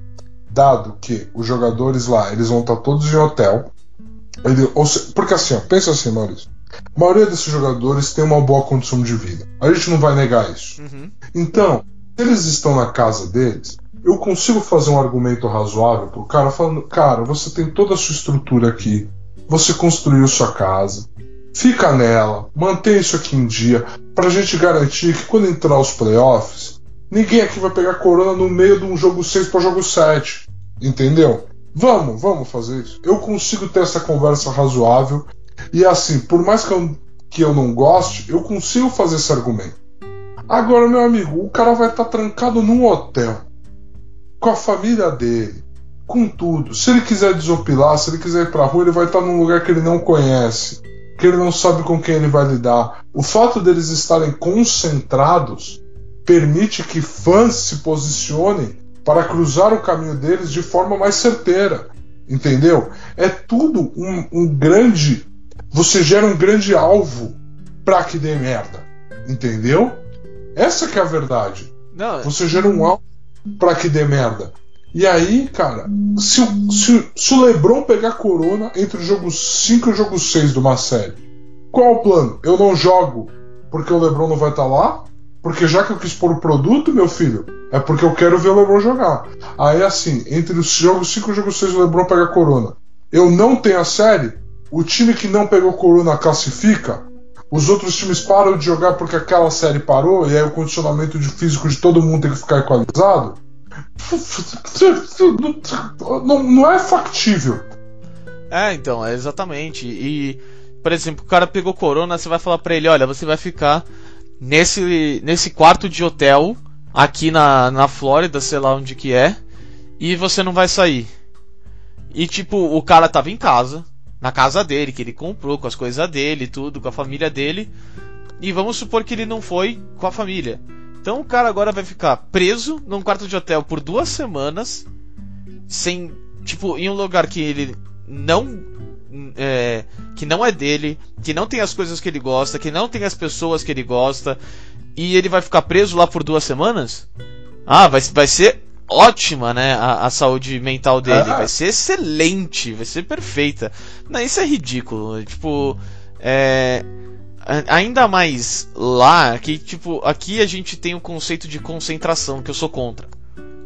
dado que os jogadores lá, eles vão estar todos em hotel, ele, seja, porque assim, ó, pensa assim, Maurício, a maioria desses jogadores tem uma boa condição de vida. A gente não vai negar isso. Uhum. Então, se eles estão na casa deles, eu consigo fazer um argumento razoável pro cara falando, cara, você tem toda a sua estrutura aqui, você construiu sua casa, fica nela, mantém isso aqui em dia, pra gente garantir que quando entrar os playoffs, ninguém aqui vai pegar corona no meio de um jogo 6 para jogo 7. Entendeu? Vamos, vamos fazer isso. Eu consigo ter essa conversa razoável. E assim, por mais que eu, que eu não goste, eu consigo fazer esse argumento. Agora, meu amigo, o cara vai estar tá trancado num hotel, com a família dele, com tudo. Se ele quiser desopilar, se ele quiser ir pra rua, ele vai estar num lugar que ele não conhece que ele não sabe com quem ele vai lidar. O fato deles estarem concentrados permite que fãs se posicionem para cruzar o caminho deles de forma mais certeira. Entendeu? É tudo um, um grande. Você gera um grande alvo para que dê merda. Entendeu? Essa que é a verdade. Não, você gera um alvo para que dê merda. E aí, cara, se, se, se o Lebron pegar corona entre o jogo 5 e o jogo 6 de uma série, qual o plano? Eu não jogo porque o Lebron não vai estar tá lá? Porque já que eu quis pôr o produto, meu filho, é porque eu quero ver o Lebron jogar. Aí, assim, entre os jogos 5 e o jogo 6, o Lebron pega corona. Eu não tenho a série, o time que não pegou corona classifica, os outros times param de jogar porque aquela série parou, e aí o condicionamento de físico de todo mundo tem que ficar equalizado. Não, não é factível. É, então, é exatamente. E, por exemplo, o cara pegou corona, você vai falar pra ele: olha, você vai ficar nesse, nesse quarto de hotel aqui na, na Flórida, sei lá onde que é, e você não vai sair. E tipo, o cara tava em casa, na casa dele, que ele comprou com as coisas dele, tudo, com a família dele. E vamos supor que ele não foi com a família. Então o cara agora vai ficar preso num quarto de hotel por duas semanas, sem. Tipo, em um lugar que ele não. É, que não é dele, que não tem as coisas que ele gosta, que não tem as pessoas que ele gosta, e ele vai ficar preso lá por duas semanas? Ah, vai, vai ser ótima, né? A, a saúde mental dele. Ah. Vai ser excelente, vai ser perfeita. Não, isso é ridículo. Tipo, é ainda mais lá, que tipo, aqui a gente tem o conceito de concentração, que eu sou contra,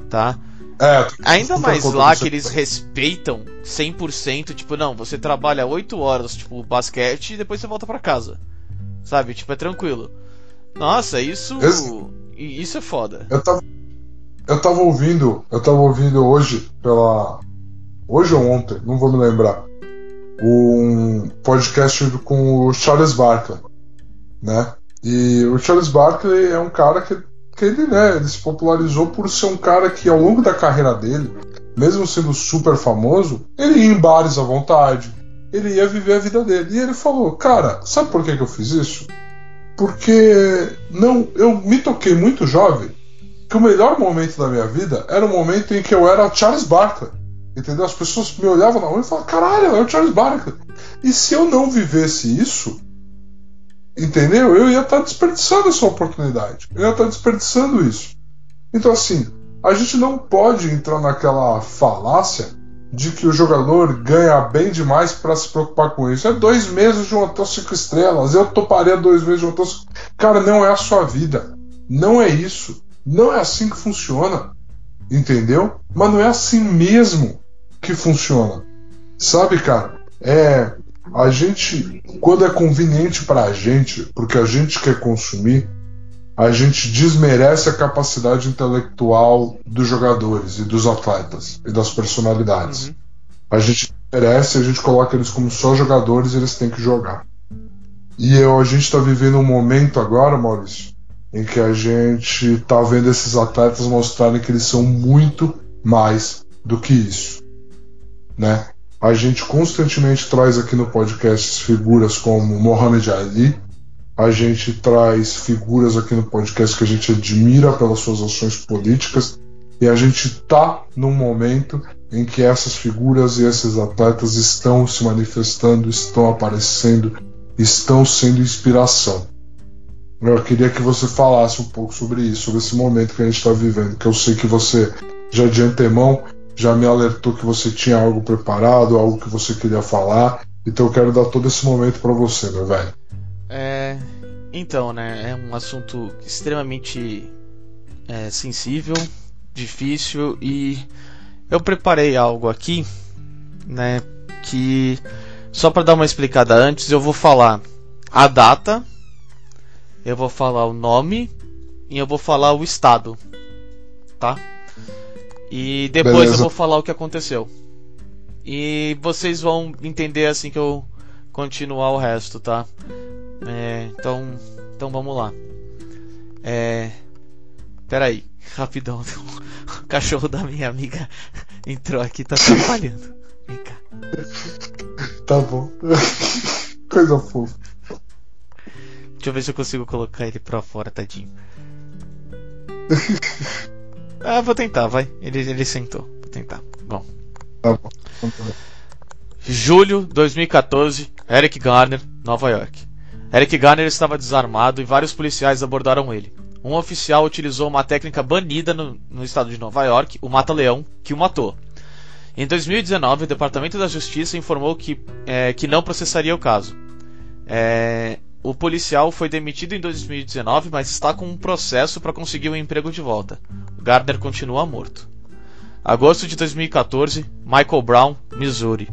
tá? É, ainda mais lá que eles respeitam 100%, tipo, não, você trabalha 8 horas, tipo, basquete e depois você volta para casa. Sabe? Tipo, é tranquilo. Nossa, isso Esse... isso é foda. Eu tava eu tava ouvindo, eu tava ouvindo hoje pela hoje ou ontem, não vou me lembrar. Um podcast com o Charles Barkley né? E o Charles Barkley é um cara que, que ele, né, ele se popularizou por ser um cara que ao longo da carreira dele, mesmo sendo super famoso, ele ia em bares à vontade, ele ia viver a vida dele. E ele falou, cara, sabe por que, que eu fiz isso? Porque não, eu me toquei muito jovem que o melhor momento da minha vida era o momento em que eu era Charles Barkley. Entendeu? As pessoas me olhavam na rua e falavam, caralho, é o Charles Barkley. E se eu não vivesse isso, entendeu? Eu ia estar desperdiçando essa oportunidade. Eu ia estar desperdiçando isso. Então, assim, a gente não pode entrar naquela falácia de que o jogador ganha bem demais para se preocupar com isso. É dois meses de um hotel cinco estrelas. Eu toparia dois meses de um hotel cinco... Cara, não é a sua vida. Não é isso. Não é assim que funciona. Entendeu? Mas não é assim mesmo que funciona. Sabe, cara? É. A gente, quando é conveniente para a gente, porque a gente quer consumir, a gente desmerece a capacidade intelectual dos jogadores e dos atletas e das personalidades. Uhum. A gente merece, a gente coloca eles como só jogadores e eles têm que jogar. E eu, a gente está vivendo um momento agora, Maurício, em que a gente está vendo esses atletas mostrarem que eles são muito mais do que isso, né? A gente constantemente traz aqui no podcast figuras como Mohamed Ali, a gente traz figuras aqui no podcast que a gente admira pelas suas ações políticas e a gente está num momento em que essas figuras e esses atletas estão se manifestando, estão aparecendo, estão sendo inspiração. Eu queria que você falasse um pouco sobre isso, sobre esse momento que a gente está vivendo, que eu sei que você já de antemão já me alertou que você tinha algo preparado, algo que você queria falar, então eu quero dar todo esse momento para você, meu velho. É, então, né, é um assunto extremamente é, sensível, difícil e eu preparei algo aqui, né, que só para dar uma explicada antes, eu vou falar a data eu vou falar o nome e eu vou falar o estado, tá? E depois Beleza. eu vou falar o que aconteceu. E vocês vão entender assim que eu continuar o resto, tá? É, então, então vamos lá. É, pera aí, (laughs) rapidão. (laughs) O cachorro da minha amiga (laughs) entrou aqui, tá atrapalhando. Vem cá. Tá bom. Coisa fofa. Deixa eu ver se eu consigo colocar ele pra fora, tadinho. Ah, vou tentar, vai. Ele, ele sentou. Vou tentar. Bom. Tá bom. Julho 2014, Eric Garner, Nova York. Eric Garner estava desarmado e vários policiais abordaram ele. Um oficial utilizou uma técnica banida no, no estado de Nova York, o mata-leão, que o matou. Em 2019, o Departamento da Justiça informou que, é, que não processaria o caso. É, o policial foi demitido em 2019, mas está com um processo para conseguir o um emprego de volta. Gardner continua morto. Agosto de 2014, Michael Brown, Missouri.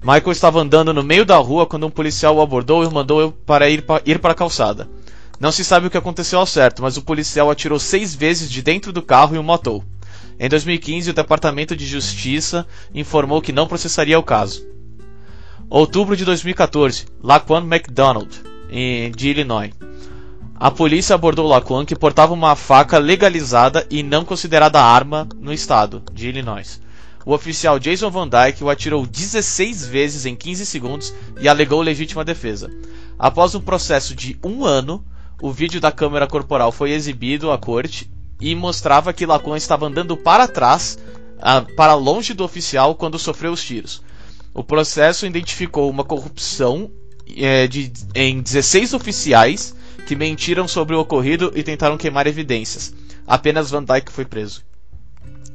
Michael estava andando no meio da rua quando um policial o abordou e mandou para ir, pa ir para a calçada. Não se sabe o que aconteceu ao certo, mas o policial atirou seis vezes de dentro do carro e o matou. Em 2015, o Departamento de Justiça informou que não processaria o caso. Outubro de 2014, Laquan McDonald, de Illinois. A polícia abordou Laquan, que portava uma faca legalizada e não considerada arma no estado de Illinois. O oficial Jason Van Dyke o atirou 16 vezes em 15 segundos e alegou legítima defesa. Após um processo de um ano, o vídeo da câmera corporal foi exibido à corte e mostrava que Laquan estava andando para trás, para longe do oficial, quando sofreu os tiros. O processo identificou uma corrupção é, de, em 16 oficiais que mentiram sobre o ocorrido e tentaram queimar evidências. Apenas Van Dyke foi preso.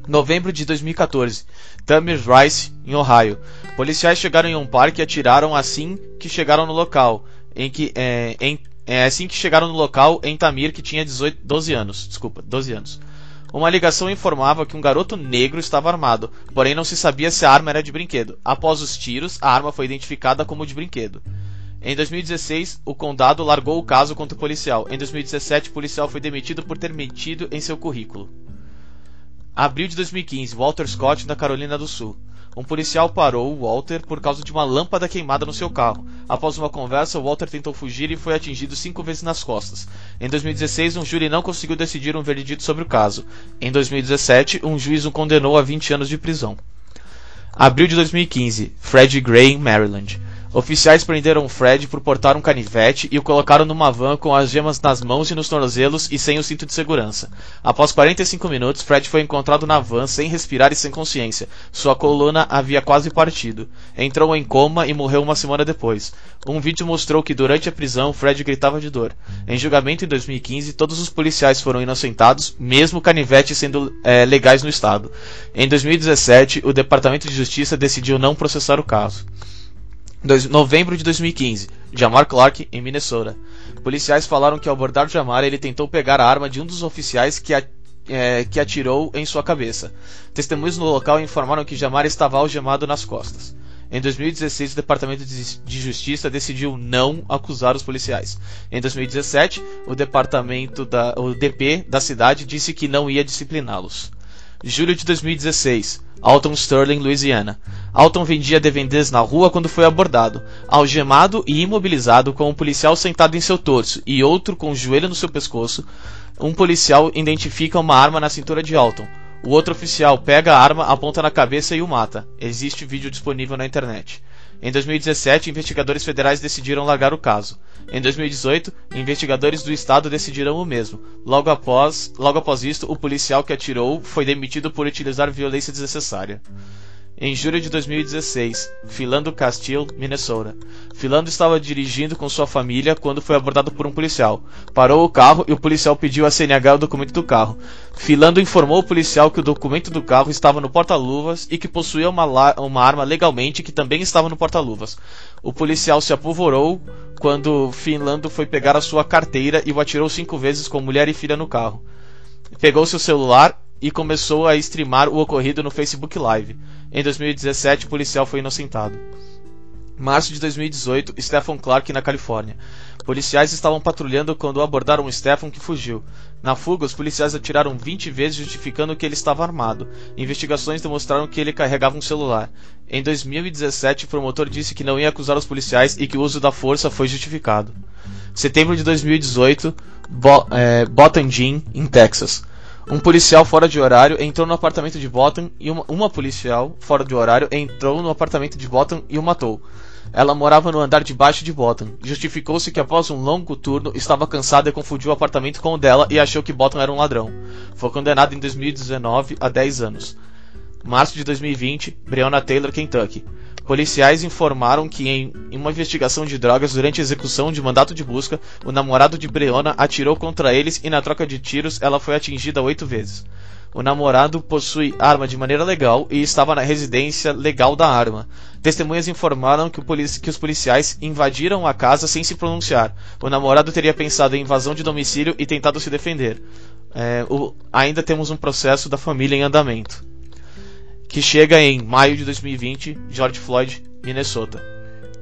Novembro de 2014, Tamir Rice, em Ohio. Policiais chegaram em um parque e atiraram assim que chegaram no local. Em que, é, em, é, assim que chegaram no local em Tamir, que tinha 18, 12 anos. Desculpa, 12 anos. Uma ligação informava que um garoto negro estava armado, porém não se sabia se a arma era de brinquedo. Após os tiros, a arma foi identificada como de brinquedo. Em 2016, o condado largou o caso contra o policial. Em 2017, o policial foi demitido por ter mentido em seu currículo. Abril de 2015, Walter Scott, na Carolina do Sul. Um policial parou Walter por causa de uma lâmpada queimada no seu carro. Após uma conversa, Walter tentou fugir e foi atingido cinco vezes nas costas. Em 2016, um júri não conseguiu decidir um veredito sobre o caso. Em 2017, um juiz o condenou a 20 anos de prisão. Abril de 2015, Fred Gray, Maryland. Oficiais prenderam Fred por portar um canivete e o colocaram numa van com as gemas nas mãos e nos tornozelos e sem o cinto de segurança. Após 45 minutos, Fred foi encontrado na van sem respirar e sem consciência. Sua coluna havia quase partido. Entrou em coma e morreu uma semana depois. Um vídeo mostrou que durante a prisão Fred gritava de dor. Em julgamento em 2015, todos os policiais foram inocentados, mesmo canivetes sendo é, legais no estado. Em 2017, o Departamento de Justiça decidiu não processar o caso. Dois, novembro de 2015, Jamar Clark, em Minnesota. Policiais falaram que ao abordar Jamar, ele tentou pegar a arma de um dos oficiais que, a, é, que atirou em sua cabeça. Testemunhos no local informaram que Jamar estava algemado nas costas. Em 2016, o Departamento de Justiça decidiu não acusar os policiais. Em 2017, o departamento da, o DP da cidade disse que não ia discipliná-los. Julho de 2016, Alton Sterling, Louisiana. Alton vendia DVDs na rua quando foi abordado, algemado e imobilizado com um policial sentado em seu torso e outro com o um joelho no seu pescoço. Um policial identifica uma arma na cintura de Alton. O outro oficial pega a arma, aponta na cabeça e o mata. Existe vídeo disponível na internet. Em 2017, investigadores federais decidiram largar o caso. Em 2018, investigadores do estado decidiram o mesmo. Logo após, logo após isto, o policial que atirou foi demitido por utilizar violência desnecessária. Em julho de 2016, Philando Castile, Minnesota. Philando estava dirigindo com sua família quando foi abordado por um policial. Parou o carro e o policial pediu a CNH o documento do carro. Philando informou o policial que o documento do carro estava no porta-luvas e que possuía uma, uma arma legalmente que também estava no porta-luvas. O policial se apavorou quando Philando foi pegar a sua carteira e o atirou cinco vezes com mulher e filha no carro. Pegou seu celular e começou a streamar o ocorrido no Facebook Live. Em 2017, o policial foi inocentado. Março de 2018, Stephen Clark na Califórnia. Policiais estavam patrulhando quando abordaram Stephen que fugiu. Na fuga, os policiais atiraram 20 vezes justificando que ele estava armado. Investigações demonstraram que ele carregava um celular. Em 2017, o promotor disse que não ia acusar os policiais e que o uso da força foi justificado. Setembro de 2018, Bo é, Bottom Jean, em Texas. Um policial fora de horário entrou no apartamento de Bottom e uma, uma policial fora de horário entrou no apartamento de Bottom e o matou. Ela morava no andar de baixo de Bottom. Justificou-se que após um longo turno estava cansada e confundiu o apartamento com o dela e achou que Bottom era um ladrão. Foi condenado em 2019 a 10 anos. Março de 2020, Breonna Taylor, Kentucky. Policiais informaram que em uma investigação de drogas durante a execução de mandato de busca, o namorado de Breonna atirou contra eles e na troca de tiros ela foi atingida oito vezes. O namorado possui arma de maneira legal e estava na residência legal da arma. Testemunhas informaram que, que, os policiais invadiram a casa sem se pronunciar. O namorado teria pensado em invasão de domicílio e tentado se defender. É, o, ainda temos um processo da família em andamento que chega em maio de 2020, George Floyd, Minnesota,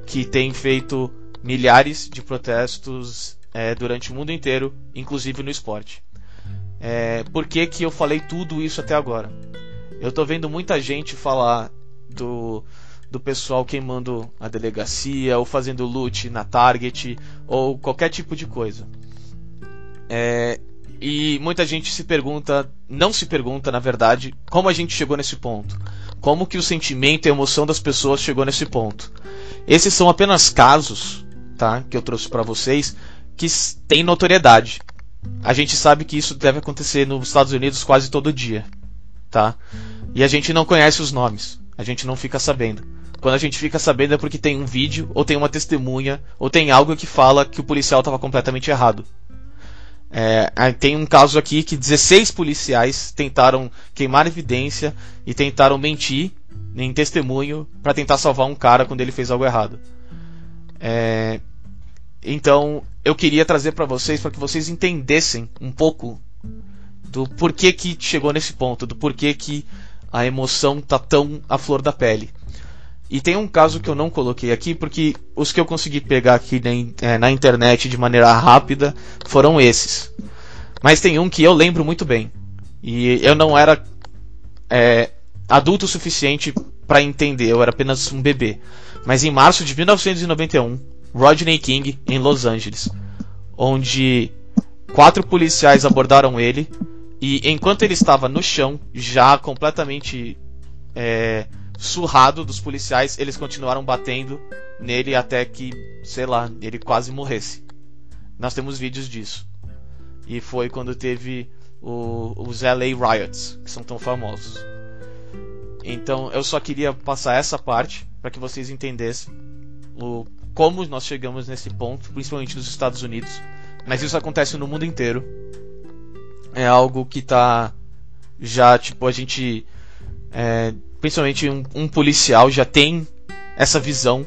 que tem feito milhares de protestos é, durante o mundo inteiro, inclusive no esporte. É, por que, que eu falei tudo isso até agora? Eu tô vendo muita gente falar do, do pessoal queimando a delegacia, ou fazendo loot na Target, ou qualquer tipo de coisa. É, e muita gente se pergunta, não se pergunta, na verdade, como a gente chegou nesse ponto. Como que o sentimento e a emoção das pessoas chegou nesse ponto. Esses são apenas casos, tá, que eu trouxe para vocês que têm notoriedade. A gente sabe que isso deve acontecer nos Estados Unidos quase todo dia, tá? E a gente não conhece os nomes. A gente não fica sabendo. Quando a gente fica sabendo é porque tem um vídeo, ou tem uma testemunha, ou tem algo que fala que o policial estava completamente errado. É, tem um caso aqui que 16 policiais tentaram queimar evidência e tentaram mentir em testemunho para tentar salvar um cara quando ele fez algo errado. É, então eu queria trazer para vocês para que vocês entendessem um pouco do porquê que chegou nesse ponto, do porquê que a emoção tá tão à flor da pele. E tem um caso que eu não coloquei aqui, porque os que eu consegui pegar aqui na, é, na internet de maneira rápida foram esses. Mas tem um que eu lembro muito bem. E eu não era é, adulto o suficiente para entender, eu era apenas um bebê. Mas em março de 1991, Rodney King, em Los Angeles, onde quatro policiais abordaram ele e enquanto ele estava no chão, já completamente é, surrado dos policiais, eles continuaram batendo nele até que, sei lá, ele quase morresse. Nós temos vídeos disso. E foi quando teve o, os LA Riots, que são tão famosos. Então eu só queria passar essa parte para que vocês entendessem o, como nós chegamos nesse ponto, principalmente nos Estados Unidos. Mas isso acontece no mundo inteiro. É algo que tá já, tipo, a gente. É, principalmente um, um, policial já tem essa visão,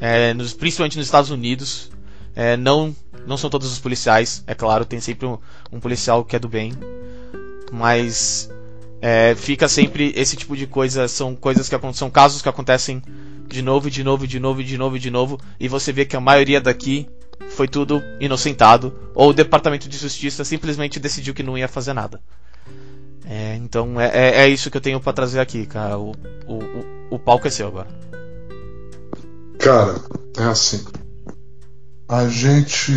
é, nos, principalmente nos Estados Unidos. É, não, não são todos os policiais, é claro, tem sempre um, um policial que é do bem. Mas é, fica sempre esse tipo de coisa, são coisas que são casos que acontecem de novo, de novo, de novo, de novo, de novo, e você vê que a maioria daqui foi tudo inocentado, ou o Departamento de Justiça simplesmente decidiu que não ia fazer nada. É, então é, é, é, isso que eu tenho para trazer aqui, cara. O, o, o, o palco é seu agora. Cara, é assim. A gente.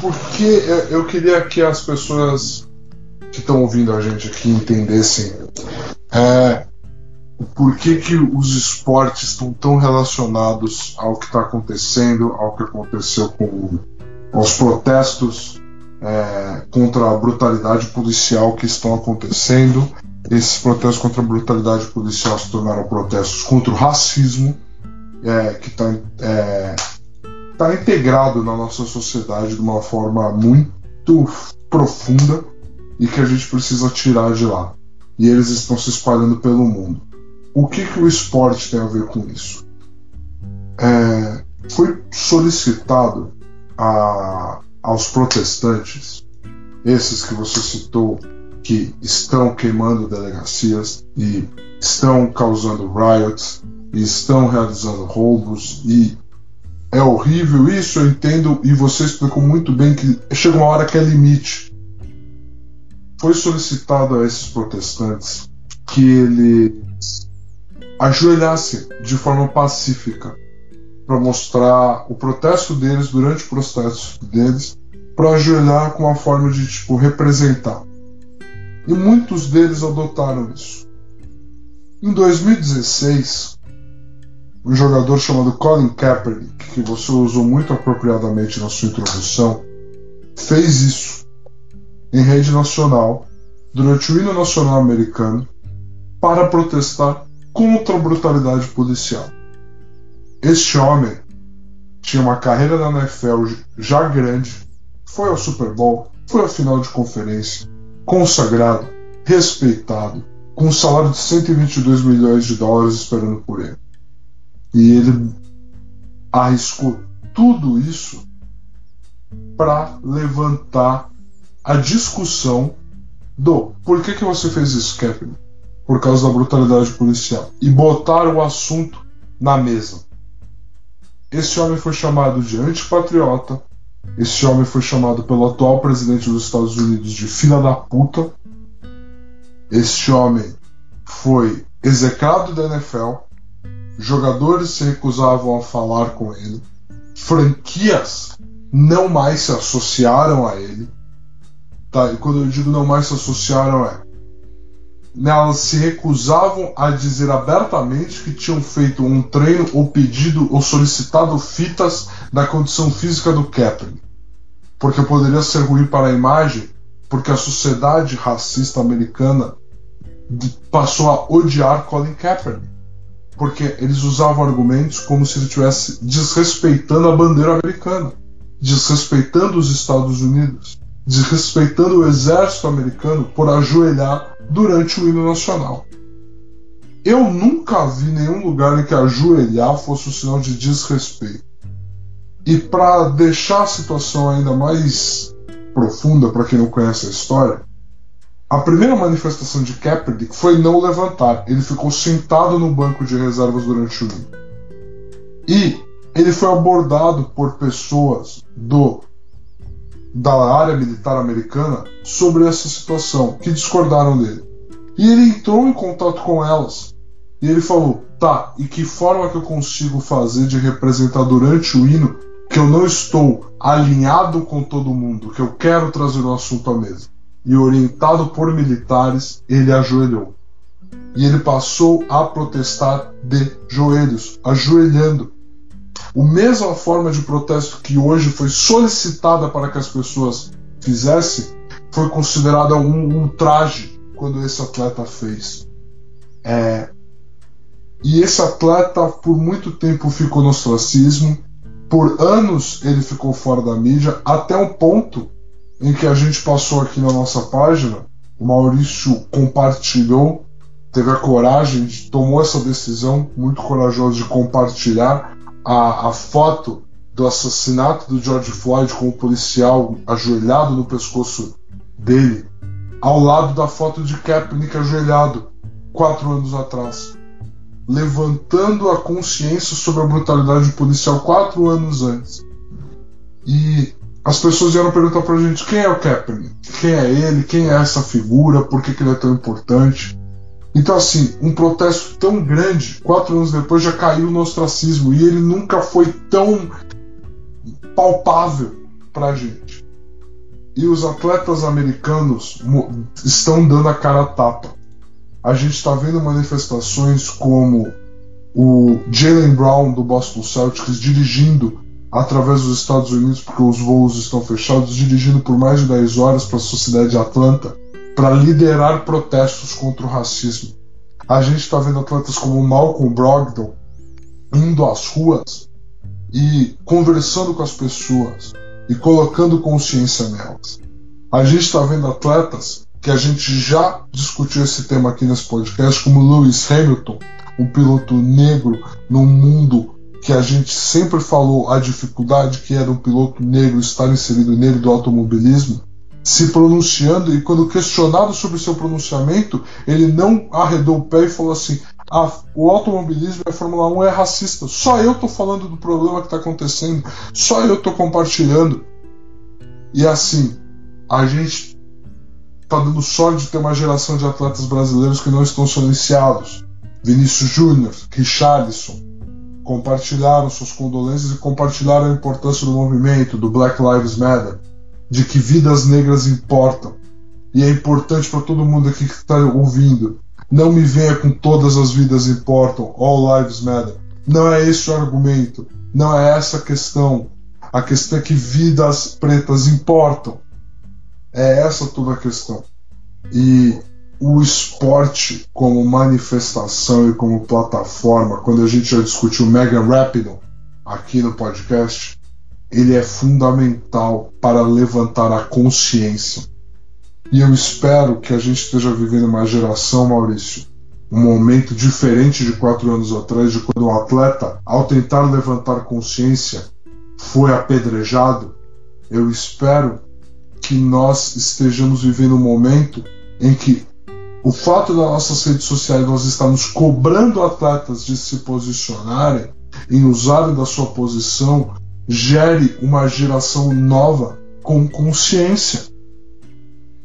Porque eu queria que as pessoas que estão ouvindo a gente aqui entendessem é, por que, que os esportes estão tão relacionados ao que está acontecendo, ao que aconteceu com os protestos é, contra a brutalidade policial que estão acontecendo. Esses protestos contra a brutalidade policial se tornaram protestos contra o racismo, é, que está é, tá integrado na nossa sociedade de uma forma muito profunda e que a gente precisa tirar de lá. E eles estão se espalhando pelo mundo. O que, que o esporte tem a ver com isso? É, foi solicitado a, aos protestantes, esses que você citou, que estão queimando delegacias e estão causando riots e estão realizando roubos e é horrível isso, eu entendo e você explicou muito bem que chega uma hora que é limite. Foi solicitado a esses protestantes que eles ajoelhassem de forma pacífica para mostrar o protesto deles durante o protesto deles para ajoelhar com uma forma de tipo representar. E muitos deles adotaram isso. Em 2016, um jogador chamado Colin Kaepernick, que você usou muito apropriadamente na sua introdução, fez isso em rede nacional durante o hino nacional americano para protestar contra a brutalidade policial. Este homem tinha uma carreira na NFL já grande, foi ao Super Bowl, foi à final de conferência, consagrado, respeitado, com um salário de 122 milhões de dólares esperando por ele. E ele arriscou tudo isso para levantar a discussão do por que, que você fez isso, Kevin? Por causa da brutalidade policial. E botar o assunto na mesa. Esse homem foi chamado de antipatriota. Esse homem foi chamado pelo atual presidente dos Estados Unidos de filha da puta. Este homem foi execrado da NFL. Jogadores se recusavam a falar com ele. Franquias não mais se associaram a ele Tá, e quando eu digo não mais se associaram é. Elas se recusavam a dizer abertamente que tinham feito um treino ou pedido ou solicitado fitas da condição física do Kaepernick, porque poderia ser ruim para a imagem, porque a sociedade racista americana passou a odiar Colin Kaepernick, porque eles usavam argumentos como se ele estivesse desrespeitando a bandeira americana, desrespeitando os Estados Unidos desrespeitando o exército americano por ajoelhar durante o hino nacional. Eu nunca vi nenhum lugar em que ajoelhar fosse um sinal de desrespeito. E para deixar a situação ainda mais profunda para quem não conhece a história, a primeira manifestação de Kaepernick foi não levantar. Ele ficou sentado no banco de reservas durante o hino. E ele foi abordado por pessoas do da área militar americana sobre essa situação, que discordaram dele. E ele entrou em contato com elas. E ele falou: tá, e que forma que eu consigo fazer de representar durante o hino que eu não estou alinhado com todo mundo, que eu quero trazer o assunto à mesa? E orientado por militares, ele ajoelhou. E ele passou a protestar de joelhos, ajoelhando. A mesma forma de protesto que hoje foi solicitada para que as pessoas fizessem, foi considerada um ultraje quando esse atleta fez. É, e esse atleta por muito tempo ficou no ostracismo, por anos ele ficou fora da mídia, até um ponto em que a gente passou aqui na nossa página, o Maurício compartilhou, teve a coragem, tomou essa decisão muito corajosa de compartilhar a, a foto do assassinato do George Floyd com o policial ajoelhado no pescoço dele, ao lado da foto de Kaepernick ajoelhado quatro anos atrás levantando a consciência sobre a brutalidade policial quatro anos antes. E as pessoas vieram perguntar pra gente quem é o Kaepernick, quem é ele, quem é essa figura, por que, que ele é tão importante. Então, assim, um protesto tão grande, quatro anos depois já caiu no ostracismo. E ele nunca foi tão palpável pra gente. E os atletas americanos estão dando a cara a tapa. A gente está vendo manifestações como o Jalen Brown do Boston Celtics dirigindo através dos Estados Unidos, porque os voos estão fechados, dirigindo por mais de 10 horas para a sociedade de Atlanta para liderar protestos contra o racismo. A gente está vendo atletas como Malcolm Brogdon indo às ruas e conversando com as pessoas e colocando consciência nelas. A gente está vendo atletas que a gente já discutiu esse tema aqui nesse podcast, como Lewis Hamilton, um piloto negro num mundo que a gente sempre falou a dificuldade que era um piloto negro estar inserido nele do automobilismo, se pronunciando e quando questionado sobre seu pronunciamento, ele não arredou o pé e falou assim: ah, o automobilismo e a Fórmula 1 é racista. Só eu tô falando do problema que está acontecendo, só eu tô compartilhando. E assim, a gente está dando sorte de ter uma geração de atletas brasileiros que não estão silenciados. Vinícius Júnior, Richarlison, compartilharam suas condolências e compartilharam a importância do movimento, do Black Lives Matter, de que vidas negras importam. E é importante para todo mundo aqui que está ouvindo. Não me venha com todas as vidas importam, all lives matter. Não é esse o argumento. Não é essa a questão. A questão é que vidas pretas importam. É essa toda a questão. E o esporte como manifestação e como plataforma, quando a gente já discutiu Megan Rapinoe aqui no podcast, ele é fundamental para levantar a consciência. E eu espero que a gente esteja vivendo uma geração, Maurício, um momento diferente de quatro anos atrás, de quando o atleta, ao tentar levantar consciência, foi apedrejado. Eu espero que nós estejamos vivendo um momento em que o fato das nossas redes sociais nós estamos cobrando atletas de se posicionarem em usarem da sua posição gere uma geração nova com consciência.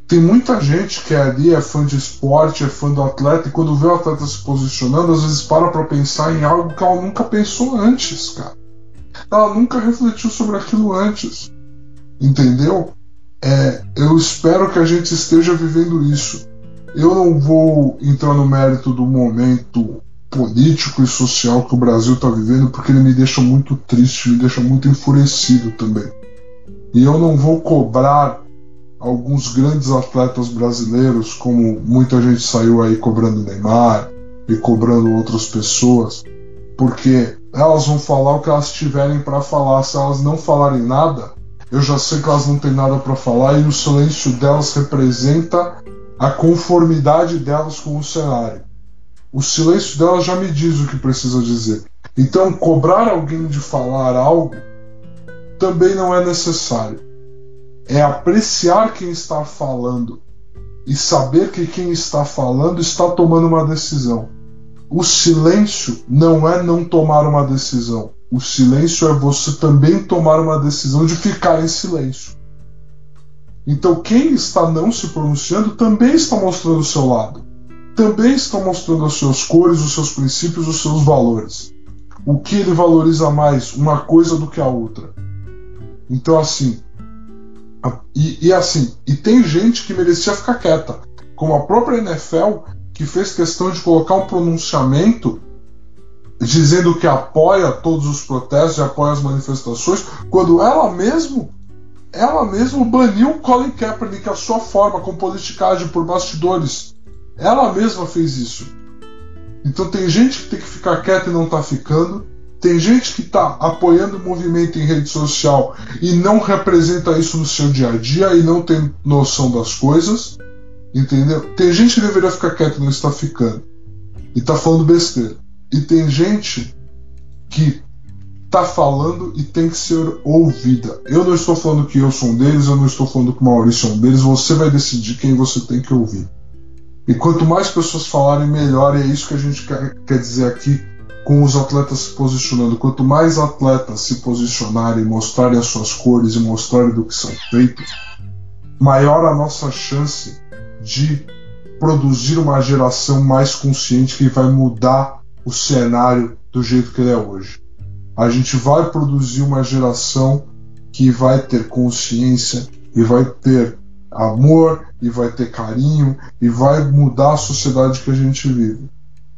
Tem muita gente que é ali é fã de esporte, é fã do atleta, e quando vê o atleta se posicionando, às vezes para para pensar em algo que ela nunca pensou antes, cara. Ela nunca refletiu sobre aquilo antes. Entendeu? É, eu espero que a gente esteja vivendo isso. Eu não vou entrar no mérito do momento político e social que o Brasil está vivendo, porque ele me deixa muito triste, me deixa muito enfurecido também. E eu não vou cobrar alguns grandes atletas brasileiros, como muita gente saiu aí cobrando Neymar e cobrando outras pessoas, porque elas vão falar o que elas tiverem para falar. Se elas não falarem nada, eu já sei que elas não têm nada para falar e o silêncio delas representa a conformidade delas com o cenário. O silêncio delas já me diz o que precisa dizer. Então, cobrar alguém de falar algo também não é necessário. É apreciar quem está falando e saber que quem está falando está tomando uma decisão. O silêncio não é não tomar uma decisão. O silêncio é você também tomar uma decisão de ficar em silêncio. Então, quem está não se pronunciando também está mostrando o seu lado. Também está mostrando as suas cores, os seus princípios, os seus valores. O que ele valoriza mais, uma coisa do que a outra. Então, assim. E, e assim, e tem gente que merecia ficar quieta, como a própria NFL, que fez questão de colocar um pronunciamento dizendo que apoia todos os protestos e apoia as manifestações, quando ela mesmo ela mesmo baniu Colin Kaepernick a sua forma, com politicagem por bastidores. Ela mesma fez isso. Então tem gente que tem que ficar quieta e não tá ficando. Tem gente que está apoiando o movimento em rede social e não representa isso no seu dia a dia e não tem noção das coisas. Entendeu? Tem gente que deveria ficar quieto e não está ficando. E está falando besteira. E tem gente que está falando e tem que ser ouvida. Eu não estou falando que eu sou um deles, eu não estou falando que o Maurício é um deles. Você vai decidir quem você tem que ouvir. E quanto mais pessoas falarem, melhor. E é isso que a gente quer, quer dizer aqui com os atletas se posicionando. Quanto mais atletas se posicionarem, mostrarem as suas cores e mostrarem do que são feitos, maior a nossa chance de produzir uma geração mais consciente que vai mudar o cenário do jeito que ele é hoje. A gente vai produzir uma geração que vai ter consciência e vai ter amor e vai ter carinho e vai mudar a sociedade que a gente vive.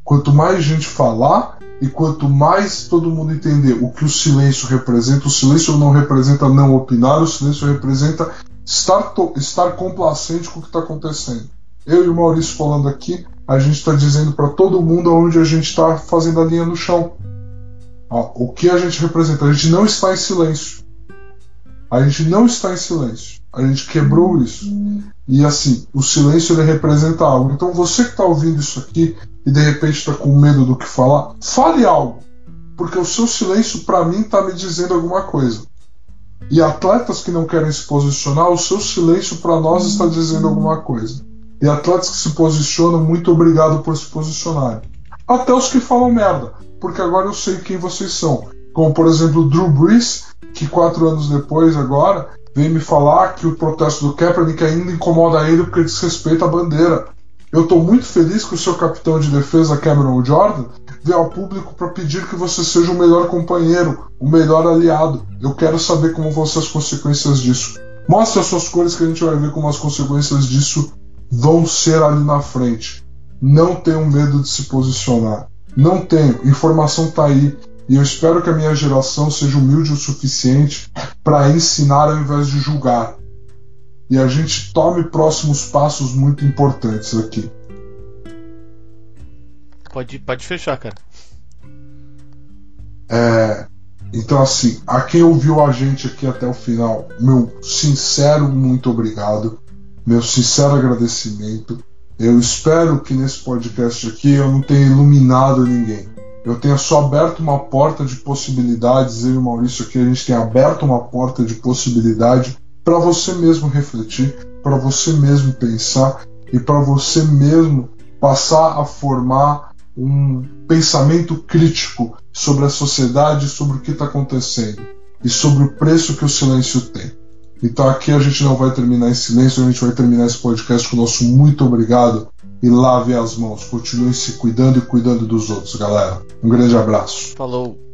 Quanto mais gente falar, e quanto mais todo mundo entender o que o silêncio representa, o silêncio não representa não opinar, o silêncio representa estar, estar complacente com o que está acontecendo. Eu e o Maurício falando aqui, a gente está dizendo para todo mundo onde a gente está fazendo a linha no chão. o que a gente representa? A gente não está em silêncio. A gente não está em silêncio. A gente quebrou isso. E assim, o silêncio ele representa algo. Então você que está ouvindo isso aqui e de repente está com medo do que falar, fale algo. Porque o seu silêncio, para mim, está me dizendo alguma coisa. E atletas que não querem se posicionar, o seu silêncio para nós está dizendo alguma coisa. E atletas que se posicionam, muito obrigado por se posicionarem. Até os que falam merda, porque agora eu sei quem vocês são. Como por exemplo o Drew Brees, que quatro anos depois, agora, vem me falar que o protesto do Kaepernick ainda incomoda ele porque desrespeita a bandeira. Eu estou muito feliz que o seu capitão de defesa, Cameron Jordan, veio ao público para pedir que você seja o melhor companheiro, o melhor aliado. Eu quero saber como vão ser as consequências disso. Mostre as suas cores que a gente vai ver como as consequências disso vão ser ali na frente. Não tenham medo de se posicionar. Não tenho. Informação está aí. E eu espero que a minha geração seja humilde o suficiente para ensinar ao invés de julgar e a gente tome próximos passos muito importantes aqui. Pode, pode fechar, cara. É, então, assim, a quem ouviu a gente aqui até o final, meu sincero muito obrigado, meu sincero agradecimento. Eu espero que nesse podcast aqui eu não tenha iluminado ninguém. Eu tenha só aberto uma porta de possibilidades. Eu e o Maurício aqui, a gente tem aberto uma porta de possibilidade para você mesmo refletir, para você mesmo pensar e para você mesmo passar a formar um pensamento crítico sobre a sociedade, sobre o que está acontecendo e sobre o preço que o silêncio tem. Então aqui a gente não vai terminar em silêncio, a gente vai terminar esse podcast com o nosso muito obrigado e lave as mãos. Continue se cuidando e cuidando dos outros, galera. Um grande abraço. Falou.